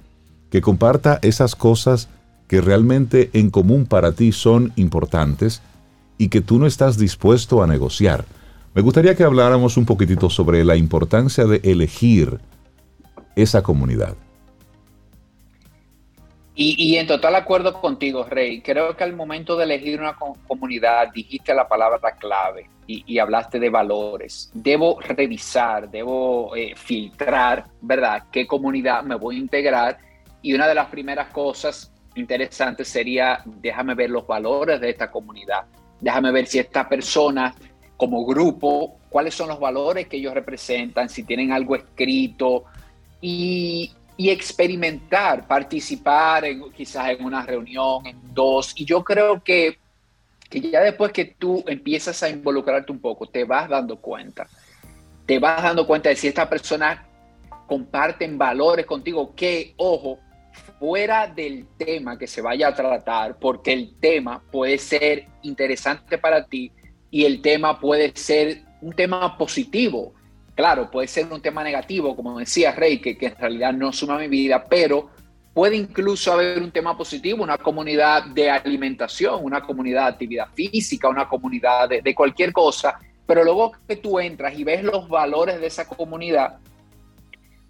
que comparta esas cosas que realmente en común para ti son importantes y que tú no estás dispuesto a negociar. Me gustaría que habláramos un poquitito sobre la importancia de elegir esa comunidad. Y, en total acuerdo contigo, Rey. Creo que al momento de elegir una comunidad dijiste la palabra clave y, hablaste de valores. Debo revisar, debo eh, filtrar, ¿verdad? ¿Qué comunidad me voy a integrar? Y una de las primeras cosas interesantes sería, déjame ver los valores de esta comunidad. Déjame ver si esta persona como grupo, cuáles son los valores que ellos representan, si tienen algo escrito y, experimentar, participar en, quizás en una reunión, en dos. Y yo creo que, que ya después que tú empiezas a involucrarte un poco, te vas dando cuenta. Te vas dando cuenta de si esta persona comparten valores contigo, que, ojo, fuera del tema que se vaya a tratar, porque el tema puede ser interesante para ti y el tema puede ser un tema positivo. Claro, puede ser un tema negativo, como decía Rey, que, en realidad no suma mi vida, pero puede incluso haber un tema positivo, una comunidad de alimentación, una comunidad de actividad física, una comunidad de, de cualquier cosa, pero luego que tú entras y ves los valores de esa comunidad,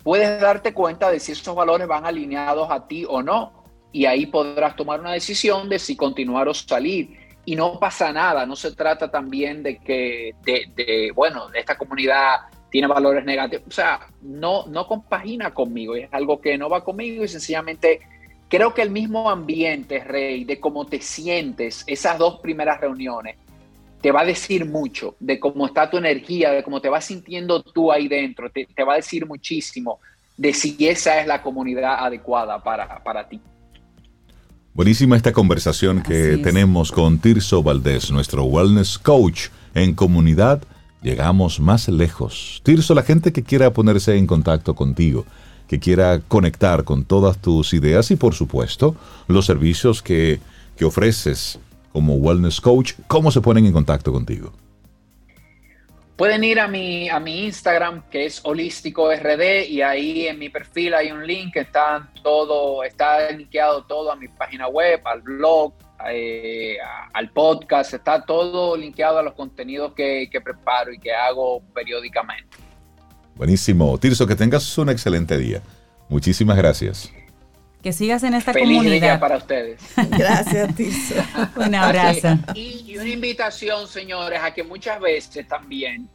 puedes darte cuenta de si esos valores van alineados a ti o no, y ahí podrás tomar una decisión de si continuar o salir. Y no pasa nada, no se trata también de que, de, bueno, esta comunidad tiene valores negativos, o sea, no, no compagina conmigo, es algo que no va conmigo y sencillamente creo que el mismo ambiente, Rey, de cómo te sientes, esas dos primeras reuniones, te va a decir mucho de cómo está tu energía, de cómo te vas sintiendo tú ahí dentro, te, va a decir muchísimo de si esa es la comunidad adecuada para, para ti. Buenísima esta conversación que tenemos con Tirso Valdés, nuestro wellness coach en comunidad. Llegamos más lejos. Tirso, la gente que quiera ponerse en contacto contigo, que quiera conectar con todas tus ideas y por supuesto los servicios que, que ofreces como wellness coach, ¿cómo se ponen en contacto contigo? Pueden ir a mi, a mi Instagram, que es holístico RD, y ahí en mi perfil hay un link que está todo, está linkeado todo a mi página web, al blog, eh, al podcast, está todo linkeado a los contenidos que, que preparo y que hago periódicamente. Buenísimo. Tirso, que tengas un excelente día. Muchísimas gracias. Que sigas en esta Feliz comunidad. Día para ustedes. Gracias. Un abrazo. Y una invitación, señores, a que muchas veces también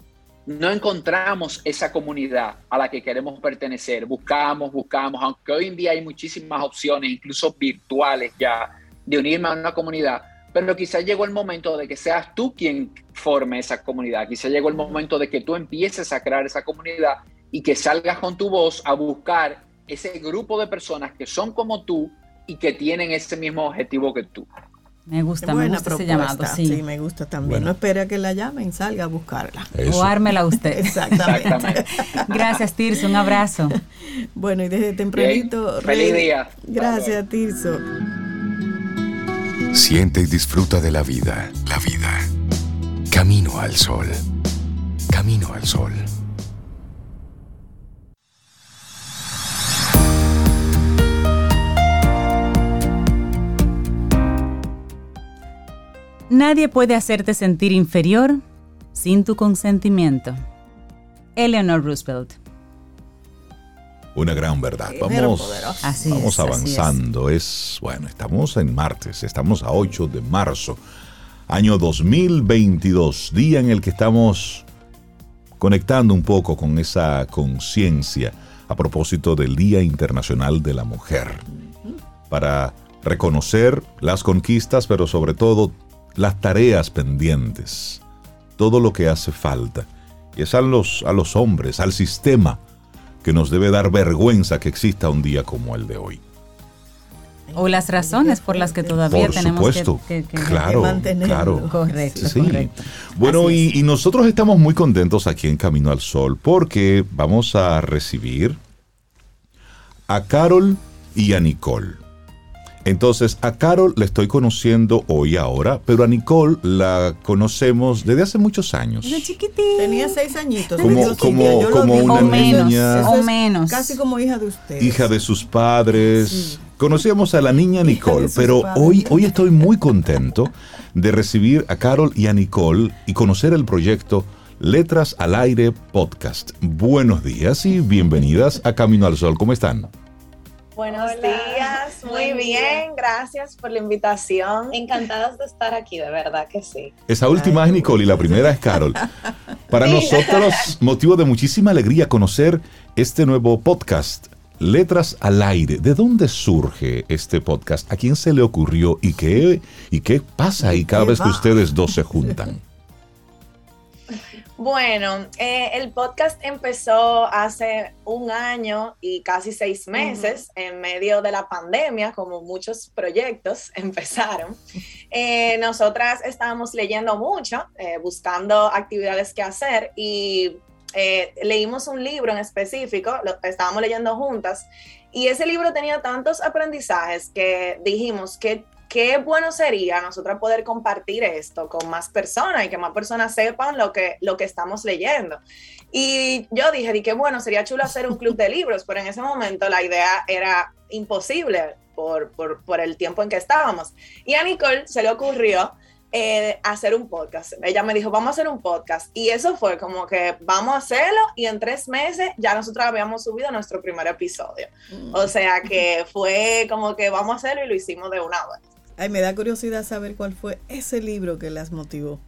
no encontramos esa comunidad a la que queremos pertenecer. Buscamos, buscamos, aunque hoy en día hay muchísimas opciones, incluso virtuales ya, de unirme a una comunidad. Pero quizás llegó el momento de que seas tú quien forme esa comunidad. Quizás llegó el momento de que tú empieces a crear esa comunidad y que salgas con tu voz a buscar ese grupo de personas que son como tú y que tienen ese mismo objetivo que tú. Me gusta, me gusta ese llamado, sí. me gusta también. No espere a que la llamen, salga a buscarla. O ármela usted. Exactamente. Gracias, Tirso, un abrazo. Bueno, y desde tempranito... Feliz día. Gracias, Tirso. Siente y disfruta de la vida, la vida. Camino al sol. Camino al sol. Nadie puede hacerte sentir inferior sin tu consentimiento. Eleanor Roosevelt. Una gran verdad. Vamos, vamos avanzando. Es. bueno, estamos en martes, estamos a 8 de marzo, año 2022, día en el que estamos conectando un poco con esa conciencia a propósito del Día Internacional de la Mujer, para reconocer las conquistas, pero sobre todo las tareas pendientes, todo lo que hace falta. Y es a los, a los hombres, al sistema, que nos debe dar vergüenza que exista un día como el de hoy. O las razones por las que todavía tenemos que, claro, claro. Correcto, Bueno, y, y, nosotros estamos muy contentos aquí en Camino al Sol porque vamos a recibir a Carol y a Nicole. Entonces, a Carol la estoy conociendo hoy ahora, pero a Nicole la conocemos desde hace muchos años. Desde chiquitín. Tenía seis añitos. Como- como- como una o menos, niña. O menos. Casi como hija de usted. hija de sus padres. Conocíamos a la niña Nicole, pero padres. hoy, hoy estoy muy contento de recibir a Carol y a Nicole y conocer el proyecto Letras al Aire Podcast. Buenos días y bienvenidas a Camino al Sol. ¿Cómo están? Buenos Hola. días, muy Buen bien, día. gracias por la invitación. Encantadas de estar aquí, de verdad que sí. Esa última es Nicole y la primera es Carol. Para nosotros, motivo de muchísima alegría conocer este nuevo podcast, Letras al Aire. ¿De dónde surge este podcast? ¿A quién se le ocurrió? ¿Y qué, y qué pasa ahí cada vez que ustedes dos se juntan? Bueno, eh, el podcast empezó hace un año y casi seis meses, en medio de la pandemia, como muchos proyectos empezaron. Eh, nosotras estábamos leyendo mucho, eh, buscando actividades que hacer y eh, leímos un libro en específico, lo estábamos leyendo juntas, y ese libro tenía tantos aprendizajes que dijimos que qué bueno sería nosotros poder compartir esto con más personas y que más personas sepan lo que, lo que estamos leyendo. Y yo dije, di que bueno, sería chulo hacer un club de libros, pero en ese momento la idea era imposible por, por, por el tiempo en que estábamos. Y a Nicole se le ocurrió eh, hacer un podcast. Ella me dijo, vamos a hacer un podcast. Y eso fue como que vamos a hacerlo y en tres meses ya nosotros habíamos subido nuestro primer episodio. O sea que fue como que vamos a hacerlo y lo hicimos de una vez. Ay, me da curiosidad saber cuál fue ese libro que las motivó.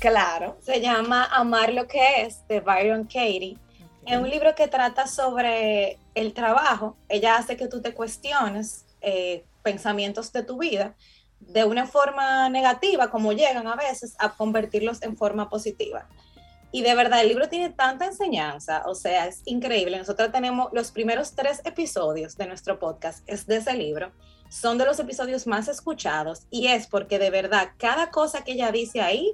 Claro. Se llama Amar lo que es, de Byron Katie. Es un libro que trata sobre el trabajo. Ella hace que tú te cuestiones eh, pensamientos de tu vida de una forma negativa, como llegan a veces, a convertirlos en forma positiva. Y de verdad, el libro tiene tanta enseñanza, o sea, es increíble. Nosotros tenemos los primeros tres episodios de nuestro podcast, es de ese libro. Son de los episodios más escuchados y es porque de verdad, cada cosa que ella dice ahí,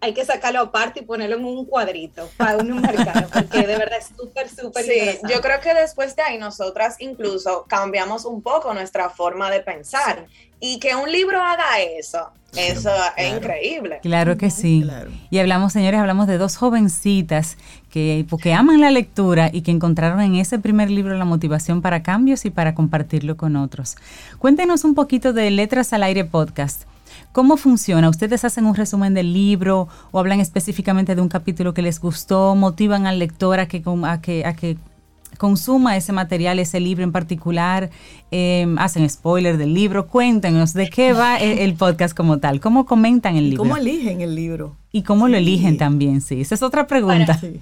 hay que sacarlo aparte y ponerlo en un cuadrito para uno marcarlo, porque de verdad es súper, súper Sí, interesante. yo creo que después de ahí nosotras incluso cambiamos un poco nuestra forma de pensar. Y que un libro haga eso, eso es increíble. Claro que sí. Claro. Y hablamos, señores, hablamos de dos jovencitas que porque aman la lectura y que encontraron en ese primer libro la motivación para cambios y para compartirlo con otros. Cuéntenos un poquito de Letras al Aire Podcast. ¿Cómo funciona? ¿Ustedes hacen un resumen del libro o hablan específicamente de un capítulo que les gustó? ¿Motivan al lector a que, a que, a que consuma ese material, ese libro en particular? Eh, ¿Hacen spoiler del libro? Cuéntenos de qué va el, el podcast como tal. ¿Cómo comentan el ¿Y libro? cómo eligen el libro? ¿Y cómo lo eligen también? Sí, esa es otra pregunta. Sí.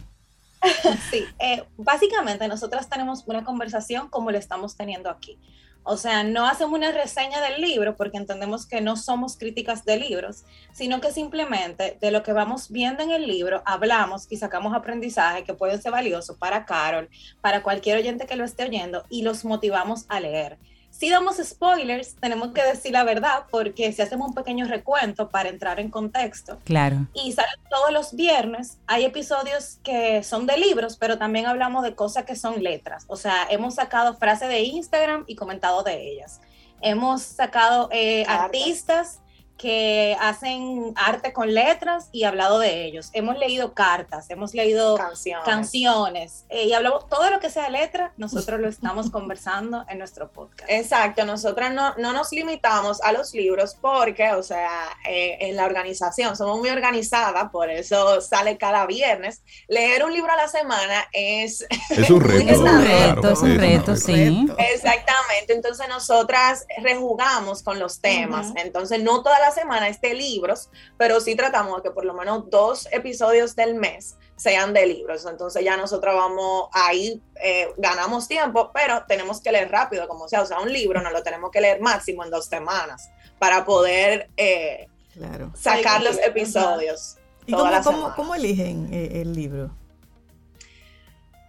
Sí, eh, básicamente nosotras tenemos una conversación como la estamos teniendo aquí. O sea, no hacemos una reseña del libro porque entendemos que no somos críticas de libros, sino que simplemente de lo que vamos viendo en el libro hablamos y sacamos aprendizaje que puede ser valioso para Carol, para cualquier oyente que lo esté oyendo y los motivamos a leer. Si damos spoilers, tenemos que decir la verdad porque si hacemos un pequeño recuento para entrar en contexto, Claro. y salen todos los viernes. Hay episodios que son de libros, pero también hablamos de cosas que son letras. O sea, hemos sacado frases de Instagram y comentado de ellas. Hemos sacado eh, artistas que hacen arte con letras y hablado de ellos. Hemos leído cartas, hemos leído Canciones. canciones eh, y hablamos todo lo que sea letra, nosotros lo estamos conversando en nuestro podcast. Exacto, nosotras no, no nos limitamos a los libros porque, o sea, eh, en la organización somos muy organizadas, por eso sale cada viernes. Leer un libro a la semana es Es un reto. Es un claro, reto, es un reto, sí. Reto. Exactamente, entonces nosotras rejugamos con los temas, Ujú. entonces no toda la semana esté libros, pero sí tratamos de que por lo menos dos episodios del mes sean de libros, entonces ya nosotros vamos ahí, eh, ganamos tiempo, pero tenemos que leer rápido, como sea, o sea, un libro no lo tenemos que leer máximo en dos semanas para poder eh, Claro. sacar los episodios. ¿Y toda cómo, cómo eligen eh, el libro?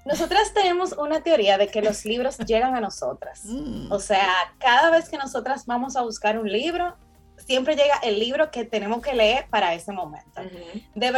Nosotras tenemos una teoría de que los libros llegan a nosotras. Mm. O sea, cada vez que nosotras vamos a buscar un libro, siempre llega el libro que tenemos que leer para ese momento.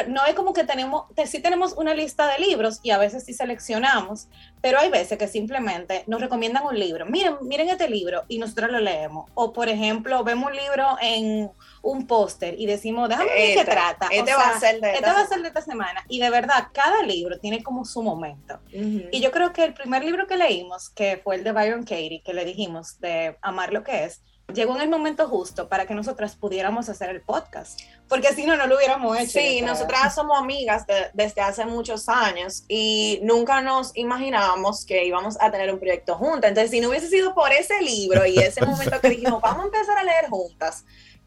no es como que tenemos, sí tenemos una lista de libros y a veces sí seleccionamos, pero hay veces que simplemente nos recomiendan un libro. Miren, miren este libro y nosotros lo leemos. O por ejemplo, vemos un libro en un póster y decimos, déjame ver qué este, trata. Este, va, a ser de este va a ser de esta semana. Y de verdad, cada libro tiene como su momento. Y yo creo que el primer libro que leímos, que fue el de Byron Katie, que le dijimos de amar lo que es, llegó en el momento justo para que nosotras pudiéramos hacer el podcast, porque si no, no lo hubiéramos hecho. Sí, nosotras somos amigas desde hace muchos años y nunca nos imaginábamos que íbamos a tener un proyecto juntas. Entonces, si no hubiese sido por ese libro y ese momento que dijimos, vamos a empezar a leer juntas,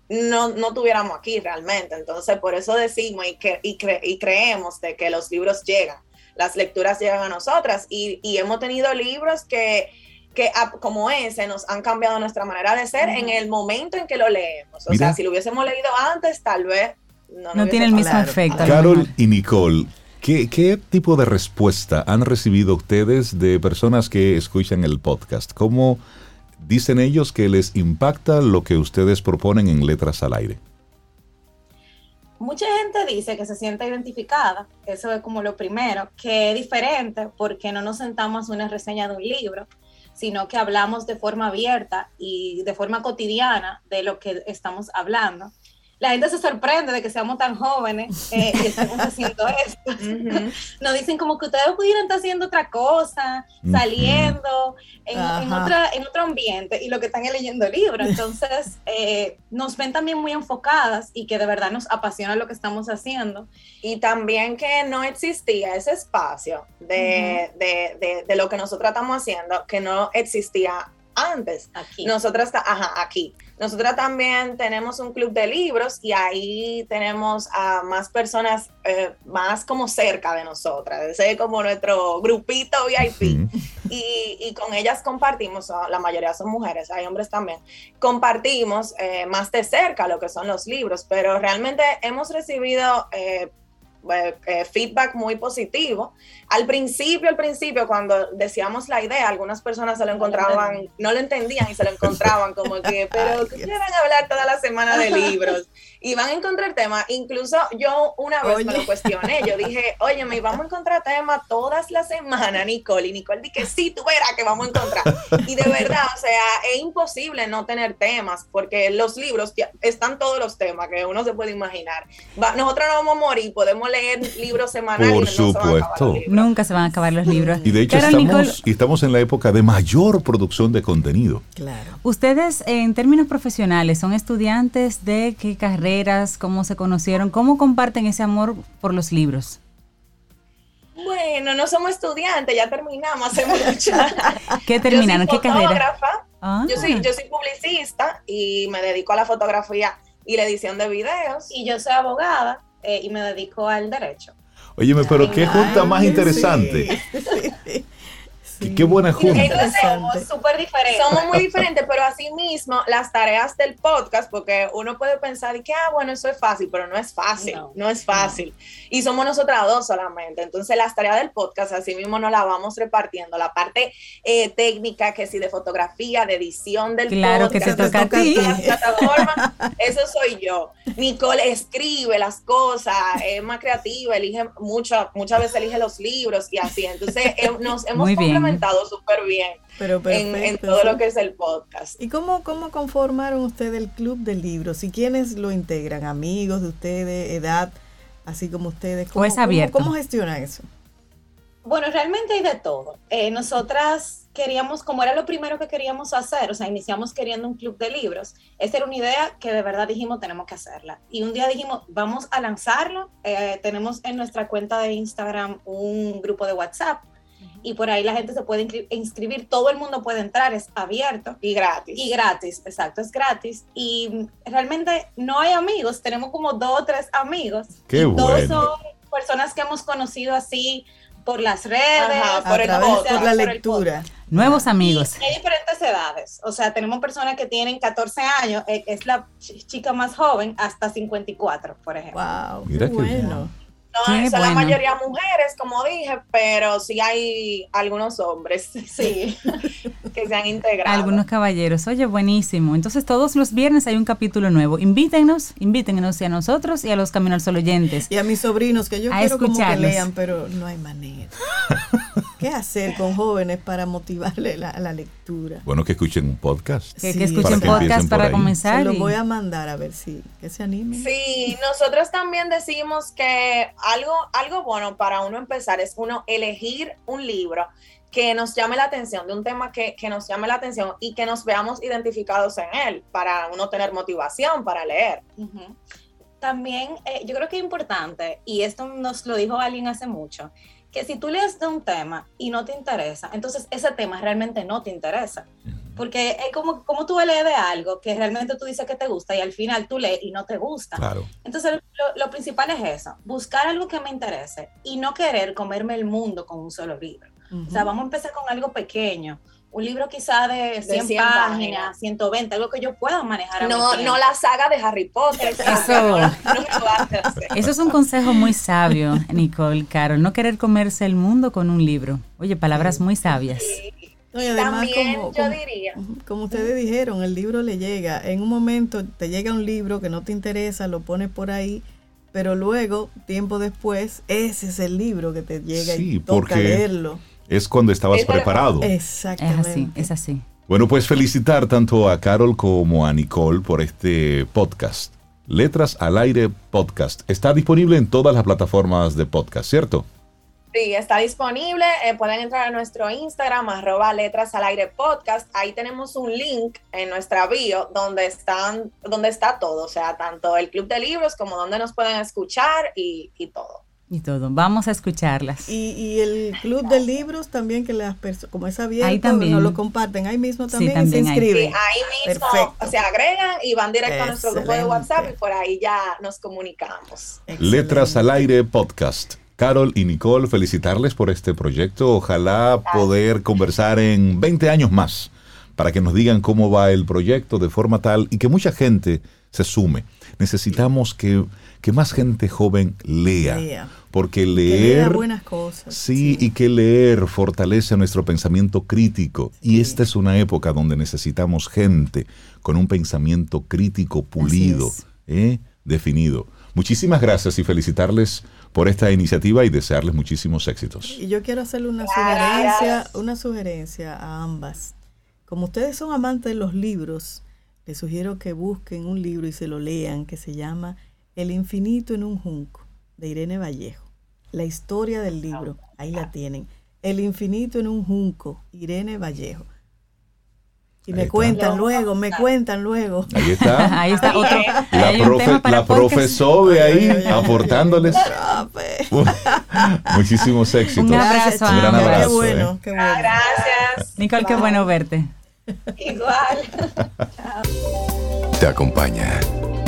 no, no tuviéramos aquí realmente. Entonces, por eso decimos y, que, y, y creemos de que los libros llegan, las lecturas llegan a nosotras y, y hemos tenido libros que que como ese nos han cambiado nuestra manera de ser en el momento en que lo leemos. O sea, si lo hubiésemos leído antes, tal vez no, no tiene el mismo efecto. Carol y Nicole, ¿qué, ¿qué, tipo de respuesta han recibido ustedes de personas que escuchan el podcast? ¿Cómo dicen ellos que les impacta lo que ustedes proponen en Letras al Aire? Mucha gente dice que se siente identificada, eso es como lo primero, que es diferente porque no nos sentamos a una reseña de un libro, sino que hablamos de forma abierta y de forma cotidiana de lo que estamos hablando. La gente se sorprende de que seamos tan jóvenes eh, y estamos haciendo esto. Nos dicen como que ustedes pudieran estar haciendo otra cosa, saliendo en, otra, en otro ambiente y lo que están leyendo libros. Entonces, eh, nos ven también muy enfocadas y que de verdad nos apasiona lo que estamos haciendo. Y también que no existía ese espacio de, de, de lo que nosotros estamos haciendo, que no existía antes. Aquí. Nosotras, ajá, aquí. Nosotras también tenemos un club de libros y ahí tenemos a más personas eh, más como cerca de nosotras. Ese es como nuestro grupito VIP. y, y, con ellas compartimos, la mayoría son mujeres, hay hombres también, compartimos eh, más de cerca lo que son los libros, pero realmente hemos recibido... Eh, eh, feedback muy positivo. Al principio, al principio, cuando decíamos la idea, algunas personas se lo encontraban, no lo entendían y se lo encontraban como que, pero ¿qué van a hablar toda la semana de libros? Y van a encontrar temas. Incluso yo una vez me lo cuestioné, yo dije, oye, me vamos a encontrar temas todas las semanas, Nicole. Y Nicole dije, sí, tú verás que vamos a encontrar. Y de verdad, o sea, es imposible no tener temas, porque los libros están todos los temas que uno se puede imaginar. nosotros no vamos a morir, podemos leer libros semanales. Por supuesto. Nunca se van a acabar los libros. Y de hecho estamos, estamos en la época de mayor producción de contenido. Claro. Ustedes, en términos profesionales, son estudiantes de qué carreras, cómo se conocieron, cómo comparten ese amor por los libros. Bueno, no somos estudiantes, ya terminamos hace mucho. ¿Qué terminaron? ¿Qué carrera? Ah. Yo, soy, yo soy publicista y me dedico a la fotografía y la edición de videos. Y yo soy abogada eh, y me dedico al derecho. Óyeme, pero qué junta más interesante. Qué, buena junta. somos súper diferentes. Somos muy diferentes, pero así mismo las tareas del podcast, porque uno puede pensar que, ah, bueno, eso es fácil, pero no es fácil, no, es fácil. Y somos nosotras dos solamente. Entonces las tareas del podcast así mismo nos la vamos repartiendo. La parte eh, técnica, que sí, de fotografía, de edición del claro podcast. que te toca a ti. eso soy yo. Nicole escribe las cosas, es más creativa, elige mucho, muchas veces elige los libros y así. Entonces eh, nos hemos comentado súper bien Pero en, todo lo que es el podcast. ¿Y cómo, cómo conformaron ustedes el club de libros? ¿Y quiénes lo integran? ¿Amigos de ustedes, edad, así como ustedes? ¿Cómo, es abierto? ¿Cómo, gestiona eso? Bueno, realmente hay de todo. Eh, nosotras queríamos, como era lo primero que queríamos hacer, o sea, iniciamos queriendo un club de libros. Esa era una idea que de verdad dijimos, tenemos que hacerla. Y un día dijimos, vamos a lanzarlo. Eh, tenemos en nuestra cuenta de Instagram un grupo de WhatsApp y por ahí la gente se puede inscribir, todo el mundo puede entrar, es abierto. Y gratis. Y gratis, exacto, es gratis. Y realmente no hay amigos, tenemos como dos o tres amigos. Qué bueno. Todos son personas que hemos conocido así por las redes, por, el por la lectura. Nuevos amigos. Y hay diferentes edades. O sea, tenemos personas que tienen 14 años, eh, es la chica más joven, hasta 54, por ejemplo. Wow, Mira qué bueno. No, son la mayoría mujeres, como dije, pero sí hay algunos hombres. Sí. que se han integrado. Algunos caballeros. Oye, buenísimo. Entonces, todos los viernes hay un capítulo nuevo. Invítenos, invítenos a nosotros y a los Camino al Sol oyentes. Y a mis sobrinos, que yo quiero como que lean, pero no hay manera. ¿Qué hacer con jóvenes para motivarle la, la lectura? Bueno, que escuchen un podcast. Que, escuchen podcast para comenzar. Se lo voy a mandar a ver si que se animen. Sí, nosotros también decimos que algo, algo bueno para uno empezar es uno elegir un libro que nos llame la atención, de un tema que, que, nos llame la atención y que nos veamos identificados en él, para uno tener motivación para leer. También eh, yo creo que es importante, y esto nos lo dijo alguien hace mucho, que si tú lees de un tema y no te interesa, entonces ese tema realmente no te interesa. Porque es como, como tú lees de algo que realmente tú dices que te gusta y al final tú lees y no te gusta. Claro. Entonces lo, lo principal es eso, buscar algo que me interese y no querer comerme el mundo con un solo libro. O sea, vamos a empezar con algo pequeño. Un libro quizá de 100, de 100 páginas, páginas, 120, algo que yo pueda manejar. no, no la saga de Harry Potter. Eso, eso es un consejo muy sabio, Nicole, Carol. No querer comerse el mundo con un libro. Oye, palabras muy sabias. Sí. No, y además, También como, yo como, diría. Como ustedes dijeron, el libro le llega. En un momento te llega un libro que no te interesa, lo pones por ahí pero luego, tiempo después, ese es el libro que te llega sí, y toca porque leerlo. Es cuando estabas es preparado. Exactamente. Es así, es así. Bueno, pues felicitar tanto a Carol como a Nicole por este podcast. Letras al aire podcast. Está disponible en todas las plataformas de podcast, ¿cierto? Sí, está disponible. Eh, pueden entrar a nuestro Instagram, arroba letras al aire podcast. Ahí tenemos un link en nuestra bio donde están, donde está todo. O sea, tanto el club de libros como donde nos pueden escuchar y, y todo. Y todo. Vamos a escucharlas. Y, y el club de libros también, que las personas, como es abierto, ahí también. no lo comparten. Ahí mismo también, sí, también se inscriben. Sí, ahí mismo Perfecto. se agregan y van directo Excelente. a nuestro grupo de WhatsApp y por ahí ya nos comunicamos. Excelente. Letras al aire podcast. Carol y Nicole, felicitarles por este proyecto. Ojalá poder conversar en 20 años más para que nos digan cómo va el proyecto de forma tal y que mucha gente se sume. Necesitamos que, que más gente joven lea, Lea. porque Que leer... lea buenas cosas. Sí, y que leer fortalece nuestro pensamiento crítico. Y esta es una época donde necesitamos gente con un pensamiento crítico pulido. ¿eh? definido. Muchísimas gracias y felicitarles por esta iniciativa y desearles muchísimos éxitos. Y yo quiero hacerle una sugerencia, una sugerencia a ambas. Como ustedes son amantes de los libros, les sugiero que busquen un libro y se lo lean que se llama El infinito en un junco de Irene Vallejo. La historia del libro, ahí la tienen. El infinito en un junco, Irene Vallejo. Y Ahí me está. cuentan luego, me cuentan luego. Ahí está. Ahí está otro. La, hay un profe, tema para la podcast. profesora ahí aportándoles Profe. muchísimos éxitos. Un abrazo. Un gran abrazo, Qué bueno, ¿eh? qué bueno. Gracias. Nicole, qué bueno verte. Igual. Te acompaña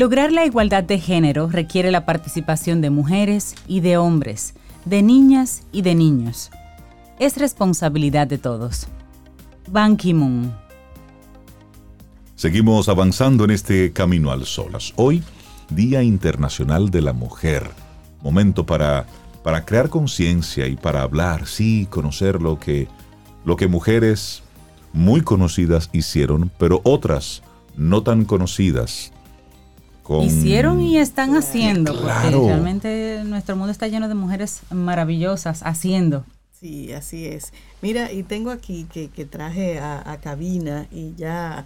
Lograr la igualdad de género requiere la participación de mujeres y de hombres, de niñas y de niños. Es responsabilidad de todos. Ban Ki-moon. Seguimos avanzando en este camino al solas. Hoy, Día Internacional de la Mujer. Momento para, para crear conciencia y para hablar, sí, conocer lo que, lo que mujeres muy conocidas hicieron, pero otras no tan conocidas. Con... Hicieron y están haciendo, Claro. porque realmente nuestro mundo está lleno de mujeres maravillosas haciendo. Sí, así es. Mira, y tengo aquí que, que traje a, a cabina y ya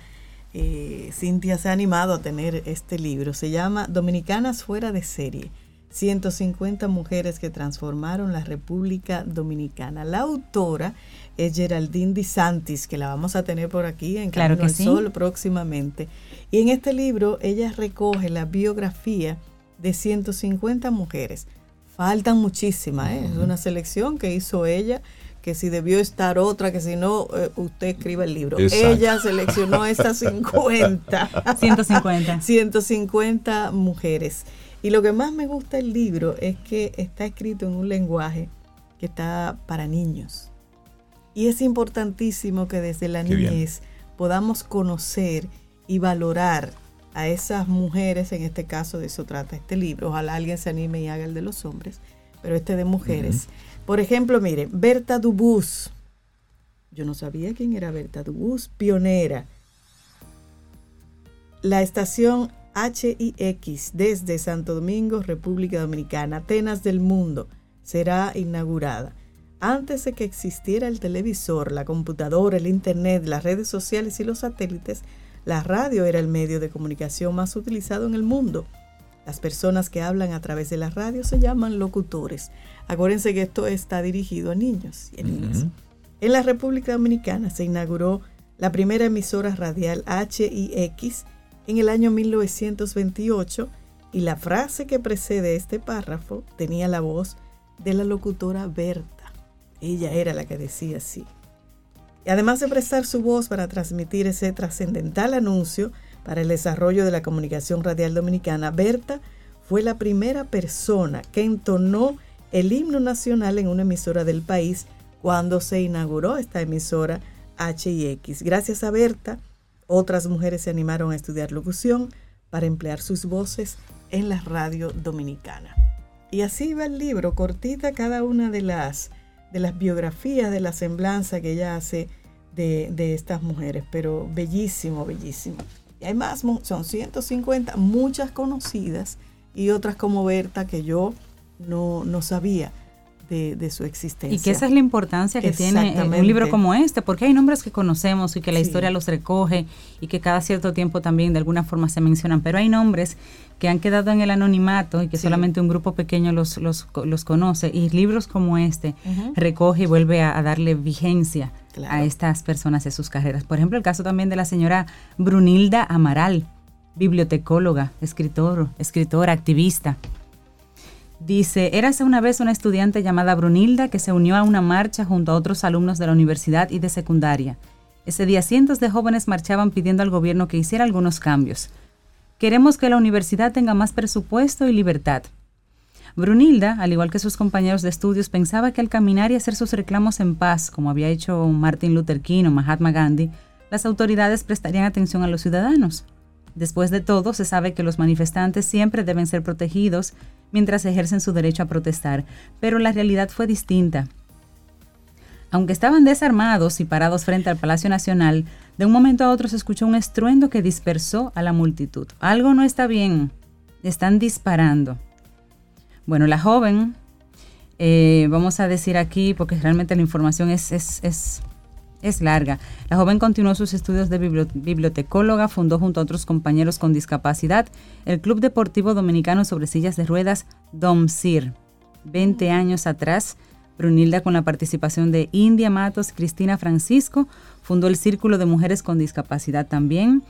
eh, Cintia se ha animado a tener este libro. Se llama Dominicanas fuera de serie. 150 mujeres que transformaron la República Dominicana. La autora es Geraldine Di Santis, que la vamos a tener por aquí en Claro Camino que al sí. Sol próximamente. Y en este libro ella recoge la biografía de 150 mujeres. Faltan muchísimas, ¿eh? es una selección que hizo ella que si debió estar otra, que si no, eh, usted escriba el libro. Ella seleccionó estas 50. 150. 150 mujeres. Y lo que más me gusta del libro es que está escrito en un lenguaje que está para niños. Y es importantísimo que desde la niñez podamos conocer y valorar a esas mujeres, en este caso de eso trata este libro, ojalá alguien se anime y haga el de los hombres, pero este de mujeres. Por ejemplo, mire, Berta Dubus, yo no sabía quién era Berta Dubus, pionera. La estación HIX desde Santo Domingo, República Dominicana, Atenas del Mundo, será inaugurada. Antes de que existiera el televisor, la computadora, el Internet, las redes sociales y los satélites, la radio era el medio de comunicación más utilizado en el mundo. Las personas que hablan a través de la radio se llaman locutores. Acuérdense que esto está dirigido a niños y a niñas. En la República Dominicana se inauguró la primera emisora radial HIX en el año 1928 y la frase que precede este párrafo tenía la voz de la locutora Berta. Ella era la que decía así. Y además de prestar su voz para transmitir ese trascendental anuncio para el desarrollo de la comunicación radial dominicana, Berta fue la primera persona que entonó el himno nacional en una emisora del país cuando se inauguró esta emisora HIX. Gracias a Berta, otras mujeres se animaron a estudiar locución para emplear sus voces en la radio dominicana. Y así va el libro, cortita cada una de las de las biografías, de la semblanza que ella hace de, estas mujeres, pero bellísimo, bellísimo. Y hay más, son 150, muchas conocidas y otras como Berta que yo no, no sabía de, su existencia. Y que esa es la importancia que tiene un libro como este, porque hay nombres que conocemos y que la historia los recoge y que cada cierto tiempo también de alguna forma se mencionan, pero hay nombres que han quedado en el anonimato y que solamente un grupo pequeño los, los, los conoce. Y libros como este recoge y vuelve a, darle vigencia a estas personas en sus carreras. Por ejemplo, el caso también de la señora Brunilda Amaral, bibliotecóloga, escritor, escritora, activista. Dice, érase una vez una estudiante llamada Brunilda que se unió a una marcha junto a otros alumnos de la universidad y de secundaria. Ese día cientos de jóvenes marchaban pidiendo al gobierno que hiciera algunos cambios. Queremos que la universidad tenga más presupuesto y libertad. Brunilda, al igual que sus compañeros de estudios, pensaba que al caminar y hacer sus reclamos en paz, como había hecho Martin Luther King o Mahatma Gandhi, las autoridades prestarían atención a los ciudadanos. Después de todo, se sabe que los manifestantes siempre deben ser protegidos mientras ejercen su derecho a protestar, pero la realidad fue distinta. Aunque estaban desarmados y parados frente al Palacio Nacional, de un momento a otro se escuchó un estruendo que dispersó a la multitud. Algo no está bien. Están disparando. Bueno, la joven, eh, vamos a decir aquí, porque realmente la información es, es, es, larga. La joven continuó sus estudios de bibliotecóloga, fundó junto a otros compañeros con discapacidad el Club Deportivo Dominicano sobre Sillas de Ruedas DOMSIR. 20 años atrás, Brunilda, con la participación de India Matos, Cristina Francisco, fundó el Círculo de Mujeres con Discapacidad también.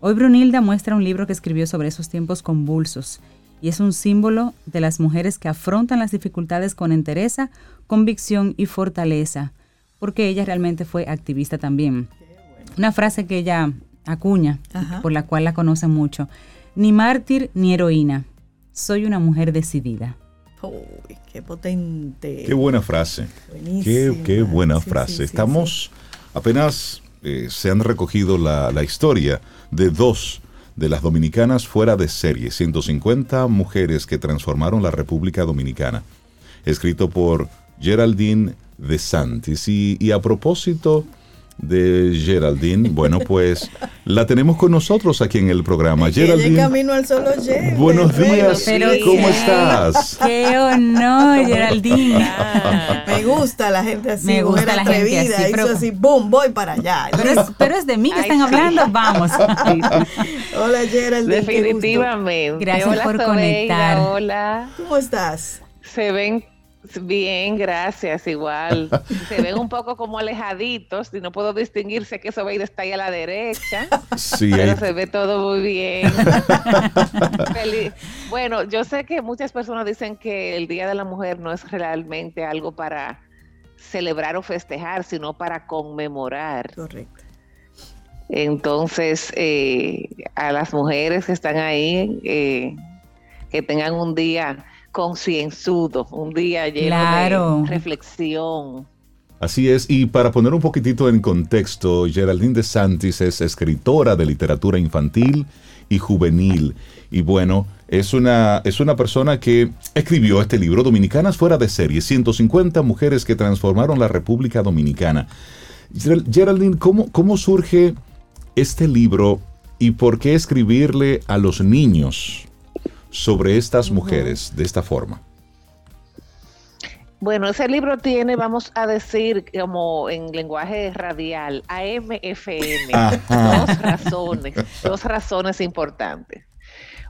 Hoy Brunilda muestra un libro que escribió sobre esos tiempos convulsos y es un símbolo de las mujeres que afrontan las dificultades con entereza, convicción y fortaleza, porque ella realmente fue activista también. Una frase que ella acuña, por la cual la conoce mucho, ni mártir ni heroína, soy una mujer decidida. Uy, qué potente. Qué buena frase. Qué, qué, buena frase. Estamos, apenas eh, se han recogido la, la, historia de dos de las dominicanas fuera de serie, 150 mujeres que transformaron la República Dominicana. Escrito por Geraldine de Santis. Y, y a propósito de Geraldine. Bueno, pues la tenemos con nosotros aquí en el programa. Geraldine. camino al solo Buenos días. ¿Cómo estás? Qué honor, Geraldine. me gusta la gente así. Me gusta la gente así. Pero, Hizo así, boom, voy para allá. Pero es, de mí que están hablando. Vamos. hola, Geraldine. Definitivamente. Gracias por conectar. Hola. ¿Cómo estás? Se ven Bien, gracias, igual. Se ven un poco como alejaditos y no puedo distinguirse que Sobeida está ahí a la derecha. Sí, pero se ve todo muy bien. Bueno, yo sé que muchas personas dicen que el Día de la Mujer no es realmente algo para celebrar o festejar, sino para conmemorar. Correcto. Entonces, eh, a las mujeres que están ahí, eh, que tengan un día concienzudo, un día lleno de reflexión. Así es, y para poner un poquitito en contexto, Geraldine de Santis es escritora de literatura infantil y juvenil. Y bueno, es una, es una persona que escribió este libro, Dominicanas fuera de serie, 150 mujeres que transformaron la República Dominicana. Geraldine, ¿cómo, cómo surge este libro y por qué escribirle a los niños sobre estas mujeres de esta forma? Bueno, ese libro tiene, vamos a decir, como en lenguaje radial, AMFM, dos razones, dos razones importantes.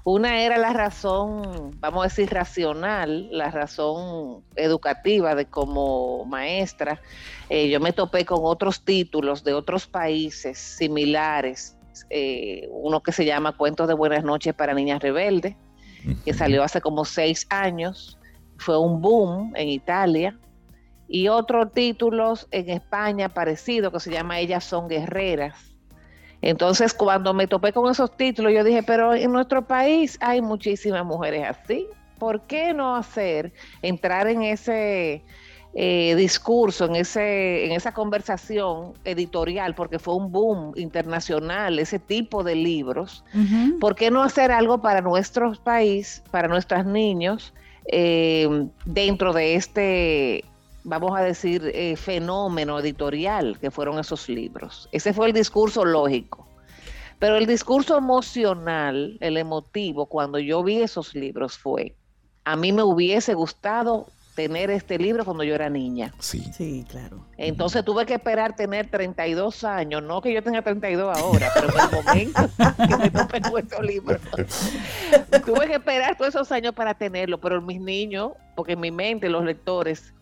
Una era la razón, vamos a decir, racional, la razón educativa de como maestra. Eh, yo me topé con otros títulos de otros países similares, eh, uno que se llama Cuentos de Buenas noches para Niñas Rebeldes, que salió hace como seis años fue un boom en Italia. Y otros títulos en España parecido que se llama Ellas son guerreras. Entonces, cuando me topé con esos títulos, yo dije, pero en nuestro país hay muchísimas mujeres así. ¿Por qué no hacer, entrar en ese eh, discurso, en, ese, en esa conversación editorial, porque fue un boom internacional, ese tipo de libros? ¿Por qué no hacer algo para nuestro país, para nuestros niños? Eh, dentro de este, vamos a decir, eh, fenómeno editorial que fueron esos libros. Ese fue el discurso lógico. Pero el discurso emocional, el emotivo, cuando yo vi esos libros fue, a mí me hubiese gustado tener este libro cuando yo era niña. Sí. Sí, claro. Entonces tuve que esperar tener 32 años, no que yo tenga 32 ahora, pero en el momento que me topé con estos libros. tuve que esperar todos esos años para tenerlo, pero mis niños, porque en mi mente los lectores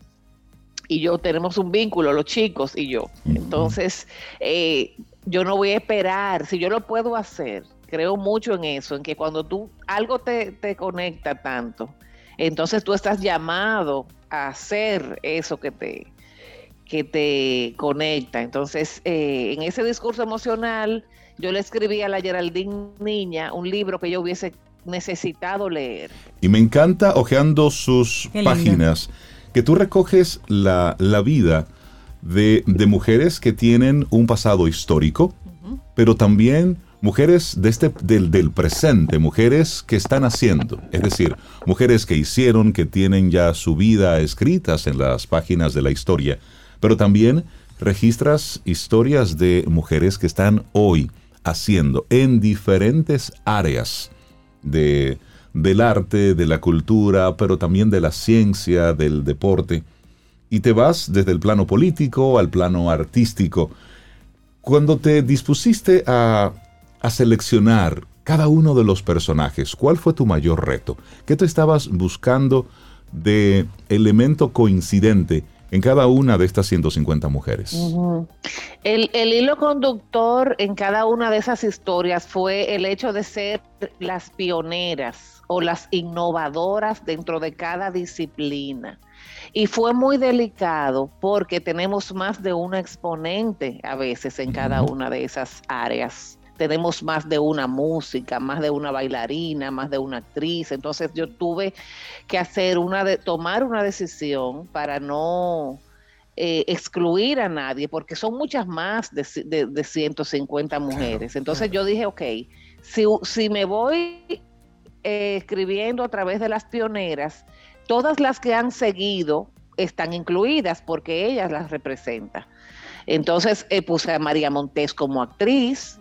y yo tenemos un vínculo, los chicos y yo. Entonces, eh, yo no voy a esperar, si yo lo puedo hacer, creo mucho en eso, en que cuando tú algo te, te conecta tanto, entonces tú estás llamado a hacer eso que te, que te conecta. Entonces, eh, en ese discurso emocional, yo le escribí a la Geraldine Niña un libro que yo hubiese necesitado leer. Y me encanta, hojeando sus páginas, que tú recoges la, vida de, mujeres que tienen un pasado histórico, pero también mujeres de este, del, del, presente, mujeres que están haciendo, es decir, mujeres que hicieron, que tienen ya su vida escritas en las páginas de la historia, pero también registras historias de mujeres que están hoy haciendo en diferentes áreas de, del arte, de la cultura, pero también de la ciencia, del deporte, y te vas desde el plano político al plano artístico. Cuando te dispusiste a a seleccionar cada uno de los personajes, ¿cuál fue tu mayor reto? ¿Qué te estabas buscando de elemento coincidente en cada una de estas 150 mujeres? el, el, hilo conductor en cada una de esas historias fue el hecho de ser las pioneras o las innovadoras dentro de cada disciplina. Y fue muy delicado porque tenemos más de una exponente a veces en cada una de esas áreas tenemos más de una música, más de una bailarina, más de una actriz. Entonces yo tuve que hacer una de, tomar una decisión para no eh, excluir a nadie, porque son muchas más de, de, 150 mujeres. Entonces yo dije, ok, si, si me voy eh, escribiendo a través de las pioneras, todas las que han seguido están incluidas porque ellas las representan. Entonces eh, puse a María Montés como actriz,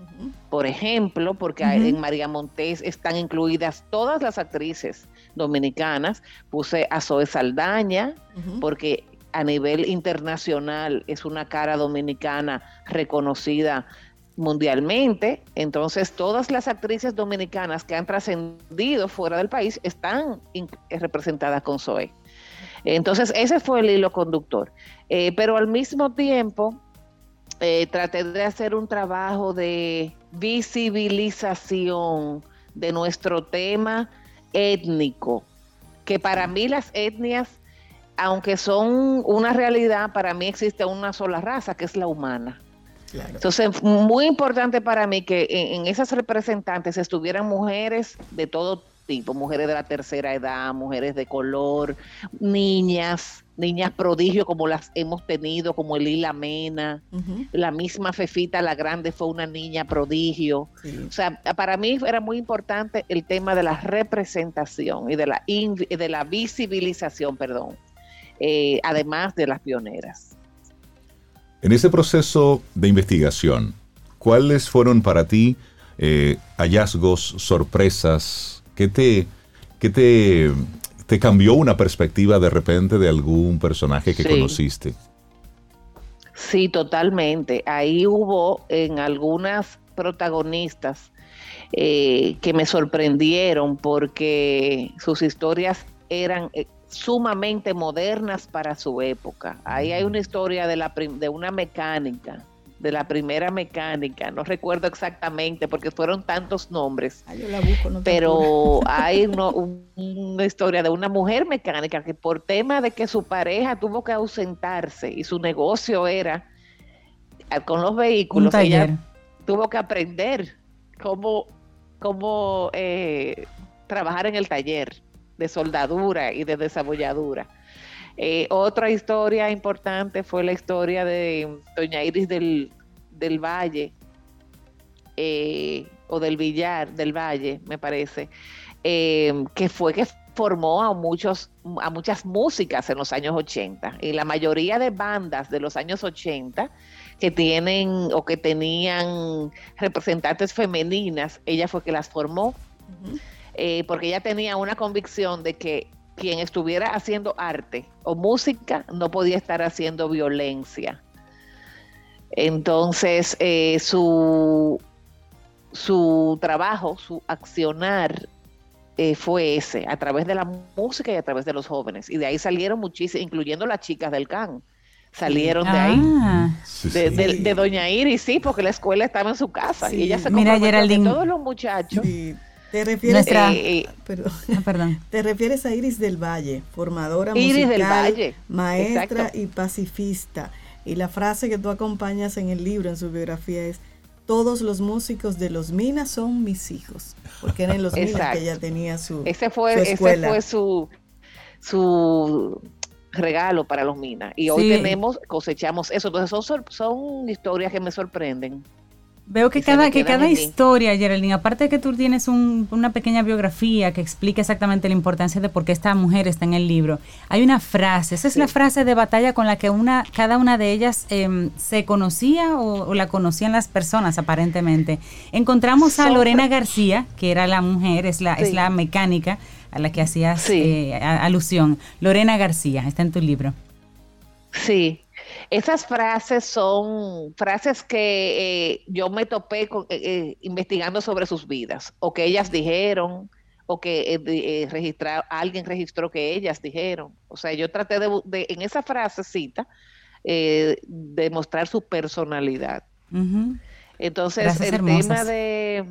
por ejemplo, porque en María Montés están incluidas todas las actrices dominicanas. Puse a Zoe Saldaña, porque a nivel internacional es una cara dominicana reconocida mundialmente. Entonces, todas las actrices dominicanas que han trascendido fuera del país están representadas con Zoe. Entonces, ese fue el hilo conductor. Eh, pero al mismo tiempo, eh, traté de hacer un trabajo de visibilización de nuestro tema étnico, que para mí las etnias aunque son una realidad, para mí existe una sola raza, que es la humana. Entonces, muy importante para mí que en, esas representantes estuvieran mujeres de todo tipo, mujeres de la tercera edad, mujeres de color, niñas, niñas prodigio como las hemos tenido, como Elila Mena, la misma Fefita, la grande, fue una niña prodigio. O sea, para mí era muy importante el tema de la representación y de la, de la visibilización, perdón, eh, además de las pioneras. En ese proceso de investigación, ¿cuáles fueron para ti eh, hallazgos, sorpresas? ¿Qué te, qué te, te cambió una perspectiva de repente de algún personaje que conociste? Sí, totalmente. Ahí hubo en algunas protagonistas eh, que me sorprendieron porque sus historias eran eh, sumamente modernas para su época. Ahí hay una historia de, la de una mecánica, de la primera mecánica, no recuerdo exactamente porque fueron tantos nombres, pero hay una historia de una mujer mecánica que por tema de que su pareja tuvo que ausentarse y su negocio era eh, con los vehículos, ella tuvo que aprender cómo, cómo eh, trabajar en el taller de soldadura y de desabolladura. Eh, otra historia importante fue la historia de Doña Iris del, Valle, eh, o del Villar del Valle, me parece, eh, que fue que formó a, muchos, a muchas músicas en los años 80. Y la mayoría de bandas de los años 80 que tienen o que tenían representantes femeninas, ella fue que las formó. Eh, porque ella tenía una convicción de que quien estuviera haciendo arte o música no podía estar haciendo violencia. Entonces, eh, su, su trabajo, su accionar eh, fue ese, a través de la música y a través de los jóvenes. Y de ahí salieron muchísimas, incluyendo las chicas del CAN. Salieron de ahí, ah. de, Doña Iris, sí, porque la escuela estaba en su casa. Y ella se Mira, Geraldine. todos los muchachos. Te refieres, a, eh, ah, perdón, te refieres a Iris del Valle, formadora musical, maestra y pacifista. Y la frase que tú acompañas en el libro, en su biografía, es todos los músicos de los Minas son mis hijos, porque eran los Minas que ella tenía su, ese fue, Ese fue su, su regalo para los Minas. Y hoy tenemos, cosechamos eso. Entonces son, son historias que me sorprenden. Veo que cada, que cada historia, Geraldine, aparte de que tú tienes una pequeña biografía que explica exactamente la importancia de por qué esta mujer está en el libro, hay una frase, esa es la frase de batalla con la que una, cada una de ellas em, se conocía o, la conocían las personas aparentemente. Encontramos a Lorena García, que era la mujer, es la, es la mecánica a la que hacías eh, alusión. Lorena García, está en tu libro. Sí, esas frases son frases que eh, yo me topé eh, eh, investigando sobre sus vidas, o que ellas dijeron, o que alguien registró que ellas dijeron. O sea, yo traté de, en esa frasecita, demostrar su personalidad. Entonces, el tema de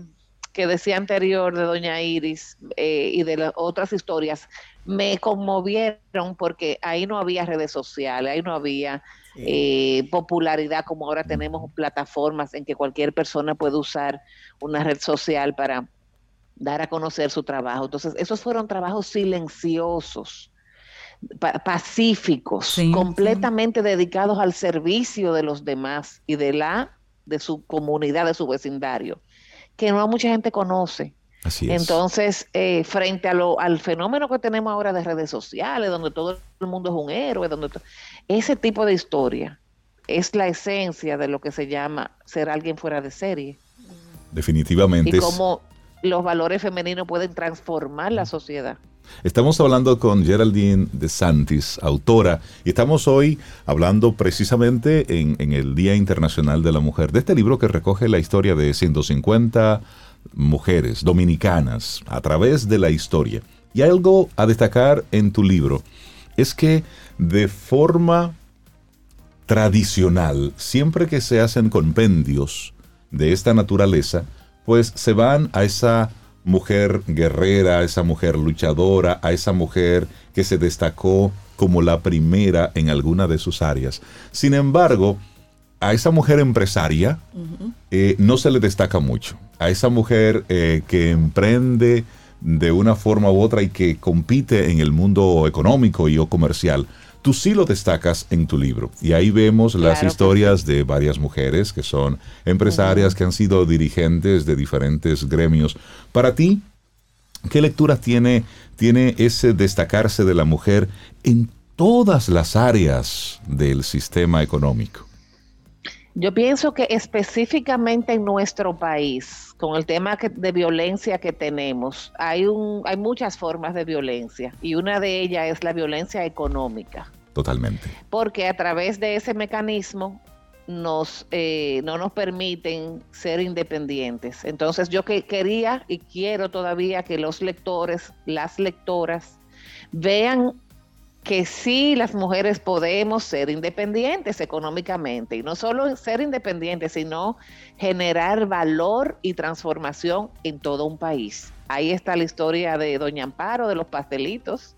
que decía anterior de Doña Iris y de las otras historias me conmovieron porque ahí no había redes sociales, ahí no había eh, popularidad como ahora tenemos plataformas en que cualquier persona puede usar una red social para dar a conocer su trabajo. Entonces, esos fueron trabajos silenciosos, pacíficos, completamente dedicados al servicio de los demás y de la de su comunidad, de su vecindario, que no mucha gente conoce. Entonces, eh, frente a lo, al fenómeno que tenemos ahora de redes sociales, donde todo el mundo es un héroe, donde ese tipo de historia es la esencia de lo que se llama ser alguien fuera de serie. Definitivamente. Y cómo los valores femeninos pueden transformar la sociedad. Estamos hablando con Geraldine de Santis, autora, y estamos hoy hablando precisamente en, en, el Día Internacional de la Mujer, de este libro que recoge la historia de 150 mujeres dominicanas a través de la historia. Y algo a destacar en tu libro es que de forma tradicional, siempre que se hacen compendios de esta naturaleza, pues se van a esa mujer guerrera, a esa mujer luchadora, a esa mujer que se destacó como la primera en alguna de sus áreas. Sin embargo, a esa mujer empresaria eh, no se le destaca mucho. A esa mujer eh, que emprende de una forma u otra y que compite en el mundo económico y o comercial, tú sí lo destacas en tu libro. Y ahí vemos las historias de varias mujeres que son empresarias, que han sido dirigentes de diferentes gremios. Para ti, ¿qué lectura tiene, tiene ese destacarse de la mujer en todas las áreas del sistema económico? Yo pienso que específicamente en nuestro país, con el tema de violencia que tenemos, hay, un, hay muchas formas de violencia y una de ellas es la violencia económica. Totalmente. Porque a través de ese mecanismo nos, eh, no nos permiten ser independientes. Entonces yo que quería y quiero todavía que los lectores, las lectoras, vean que sí las mujeres podemos ser independientes económicamente y no solo ser independientes, sino generar valor y transformación en todo un país. Ahí está la historia de Doña Amparo, de los pastelitos.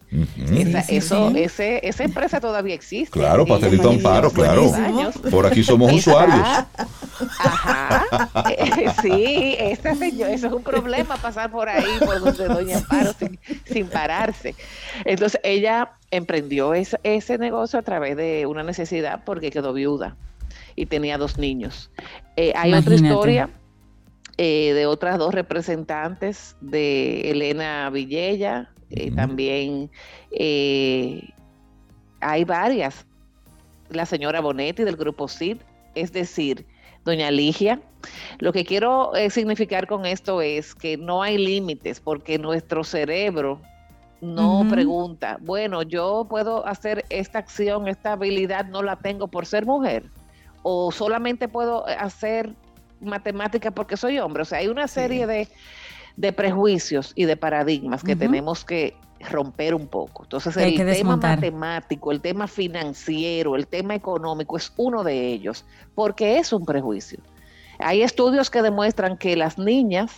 esa, eso, Ese, esa empresa todavía existe. Claro, Pastelito Amparo, claro. Por aquí somos usuarios. Ajá. sí, ese eso es un problema pasar por ahí, por donde Doña Amparo, sin, pararse. Entonces, ella emprendió ese, ese negocio a través de una necesidad porque quedó viuda y tenía dos niños. Eh, hay otra historia eh, de otras dos representantes, de Elena Villella, eh, también eh, hay varias, la señora Bonetti del grupo CID, es decir, doña Ligia. Lo que quiero significar con esto es que no hay límites porque nuestro cerebro no pregunta, bueno, yo puedo hacer esta acción, esta habilidad no la tengo por ser mujer o solamente puedo hacer matemática porque soy hombre. O sea, hay una serie de, prejuicios y de paradigmas que tenemos que romper un poco. Entonces, el tema matemático, el tema financiero, el tema económico es uno de ellos, porque es un prejuicio. Hay estudios que demuestran que las niñas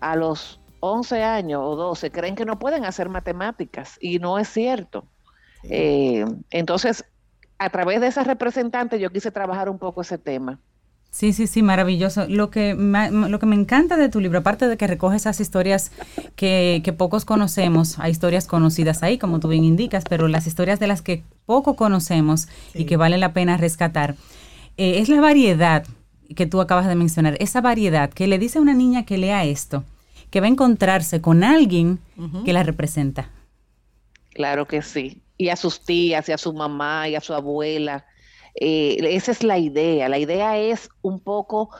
a los 11 años o 12 creen que no pueden hacer matemáticas y no es cierto. Eh, entonces, a través de esas representantes yo quise trabajar un poco ese tema. Sí, sí, sí, maravilloso. Lo que, me, lo que me encanta de tu libro, aparte de que recoge esas historias que, que, pocos conocemos, hay historias conocidas ahí, como tú bien indicas, pero las historias de las que poco conocemos y que vale la pena rescatar, eh, es la variedad que tú acabas de mencionar, esa variedad que le dice a una niña que lea esto, que va a encontrarse con alguien que la representa. Claro que sí. Y a sus tías, y a su mamá, y a su abuela eh, esa es la idea. La idea es un poco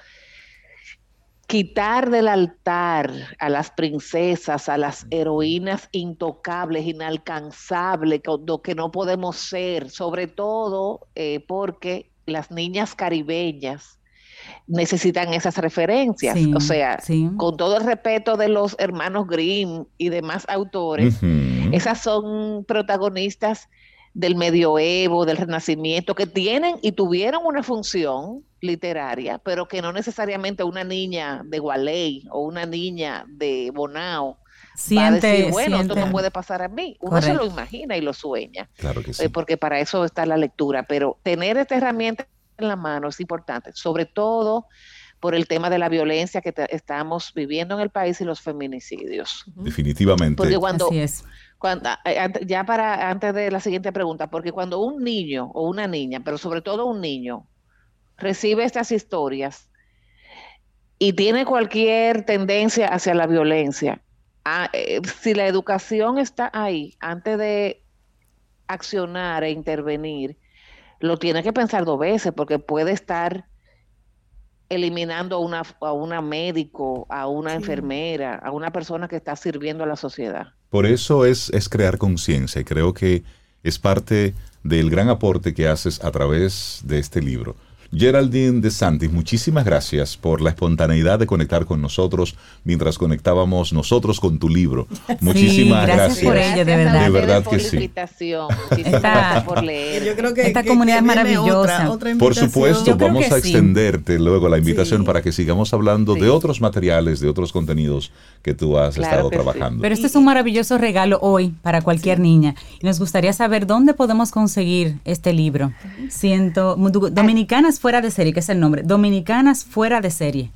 quitar del altar a las princesas, a las heroínas intocables, inalcanzables, lo que no podemos ser, sobre todo eh, porque las niñas caribeñas necesitan esas referencias. o sea, con todo el respeto de los hermanos Grimm y demás autores, esas son protagonistas del medioevo, del renacimiento, que tienen y tuvieron una función literaria, pero que no necesariamente una niña de Gualey o una niña de Bonao va a decir, bueno, esto no puede pasar a mí. Uno se lo imagina y lo sueña, claro que eh, sí. porque para eso está la lectura, pero tener esta herramienta en la mano es importante, sobre todo por el tema de la violencia que estamos viviendo en el país y los feminicidios. Definitivamente. Porque cuando, Así es cuando, ya para antes de la siguiente pregunta, porque cuando un niño o una niña, pero sobre todo un niño, recibe estas historias y tiene cualquier tendencia hacia la violencia, ah, eh, si la educación está ahí antes de accionar e intervenir, lo tiene que pensar dos veces porque puede estar eliminando a una, a una médico, a una enfermera, a una persona que está sirviendo a la sociedad. Por eso es, es crear conciencia y creo que es parte del gran aporte que haces a través de este libro. Geraldine de Santis, muchísimas gracias por la espontaneidad de conectar con nosotros mientras conectábamos nosotros con tu libro. Muchísimas gracias. por ello, de verdad. De verdad por que la sí. invitación. Muchísimas por leer. Yo creo que, Esta que- comunidad que es maravillosa. otra- otra Por supuesto, vamos a sí. extenderte luego la invitación Sí. para que sigamos hablando Sí. de otros materiales, de otros contenidos que tú has Claro estado sí. trabajando. Pero este es un maravilloso regalo hoy para cualquier niña. Y nos gustaría saber dónde podemos conseguir este libro. Siento, Dominicanas fuera de serie, que es el nombre. Dominicanas fuera de serie.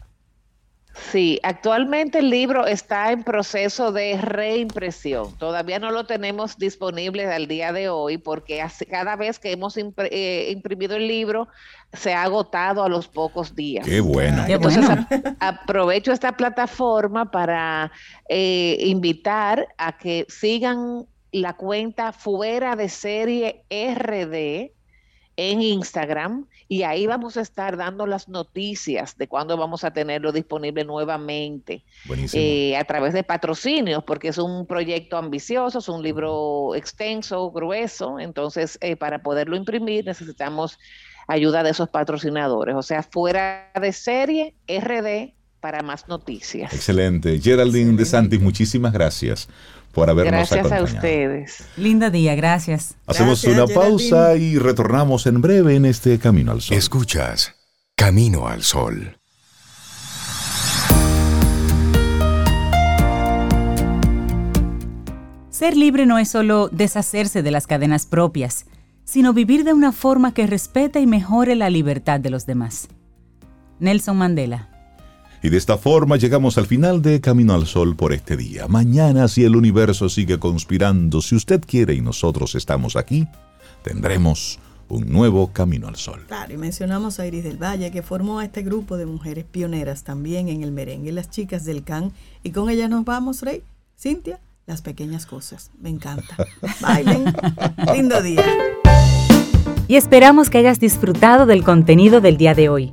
Sí, actualmente el libro está en proceso de reimpresión. Todavía no lo tenemos disponible al día de hoy porque cada vez que hemos impre- eh, imprimido el libro se ha agotado a los pocos días. Qué bueno. Qué Entonces bueno. aprovecho esta plataforma para eh, invitar a que sigan la cuenta fuera de serie RD en Instagram y ahí vamos a estar dando las noticias de cuándo vamos a tenerlo disponible nuevamente Buenísimo. eh, a través de patrocinios, porque es un proyecto ambicioso, es un libro extenso, grueso, entonces eh, para poderlo imprimir necesitamos ayuda de esos patrocinadores, o sea, fuera de serie, RD, para más noticias. Excelente. Geraldine de Santis, muchísimas gracias por habernos Gracias a acompañado. ustedes. Lindo día, gracias. Hacemos Gracias, una pausa y retornamos en breve en este Camino al Sol. Escuchas Camino al Sol. Ser libre no es solo deshacerse de las cadenas propias, sino vivir de una forma que respete y mejore la libertad de los demás. Nelson Mandela. Y de esta forma llegamos al final de Camino al Sol por este día. Mañana, si el universo sigue conspirando, si usted quiere y nosotros estamos aquí, tendremos un nuevo Camino al Sol. Claro, y mencionamos a Iris del Valle, que formó a este grupo de mujeres pioneras también en el merengue, las chicas del CAN. Y con ellas nos vamos, Rey. Cintia, las pequeñas cosas. Me encanta. Bailen. Lindo día. Y esperamos que hayas disfrutado del contenido del día de hoy.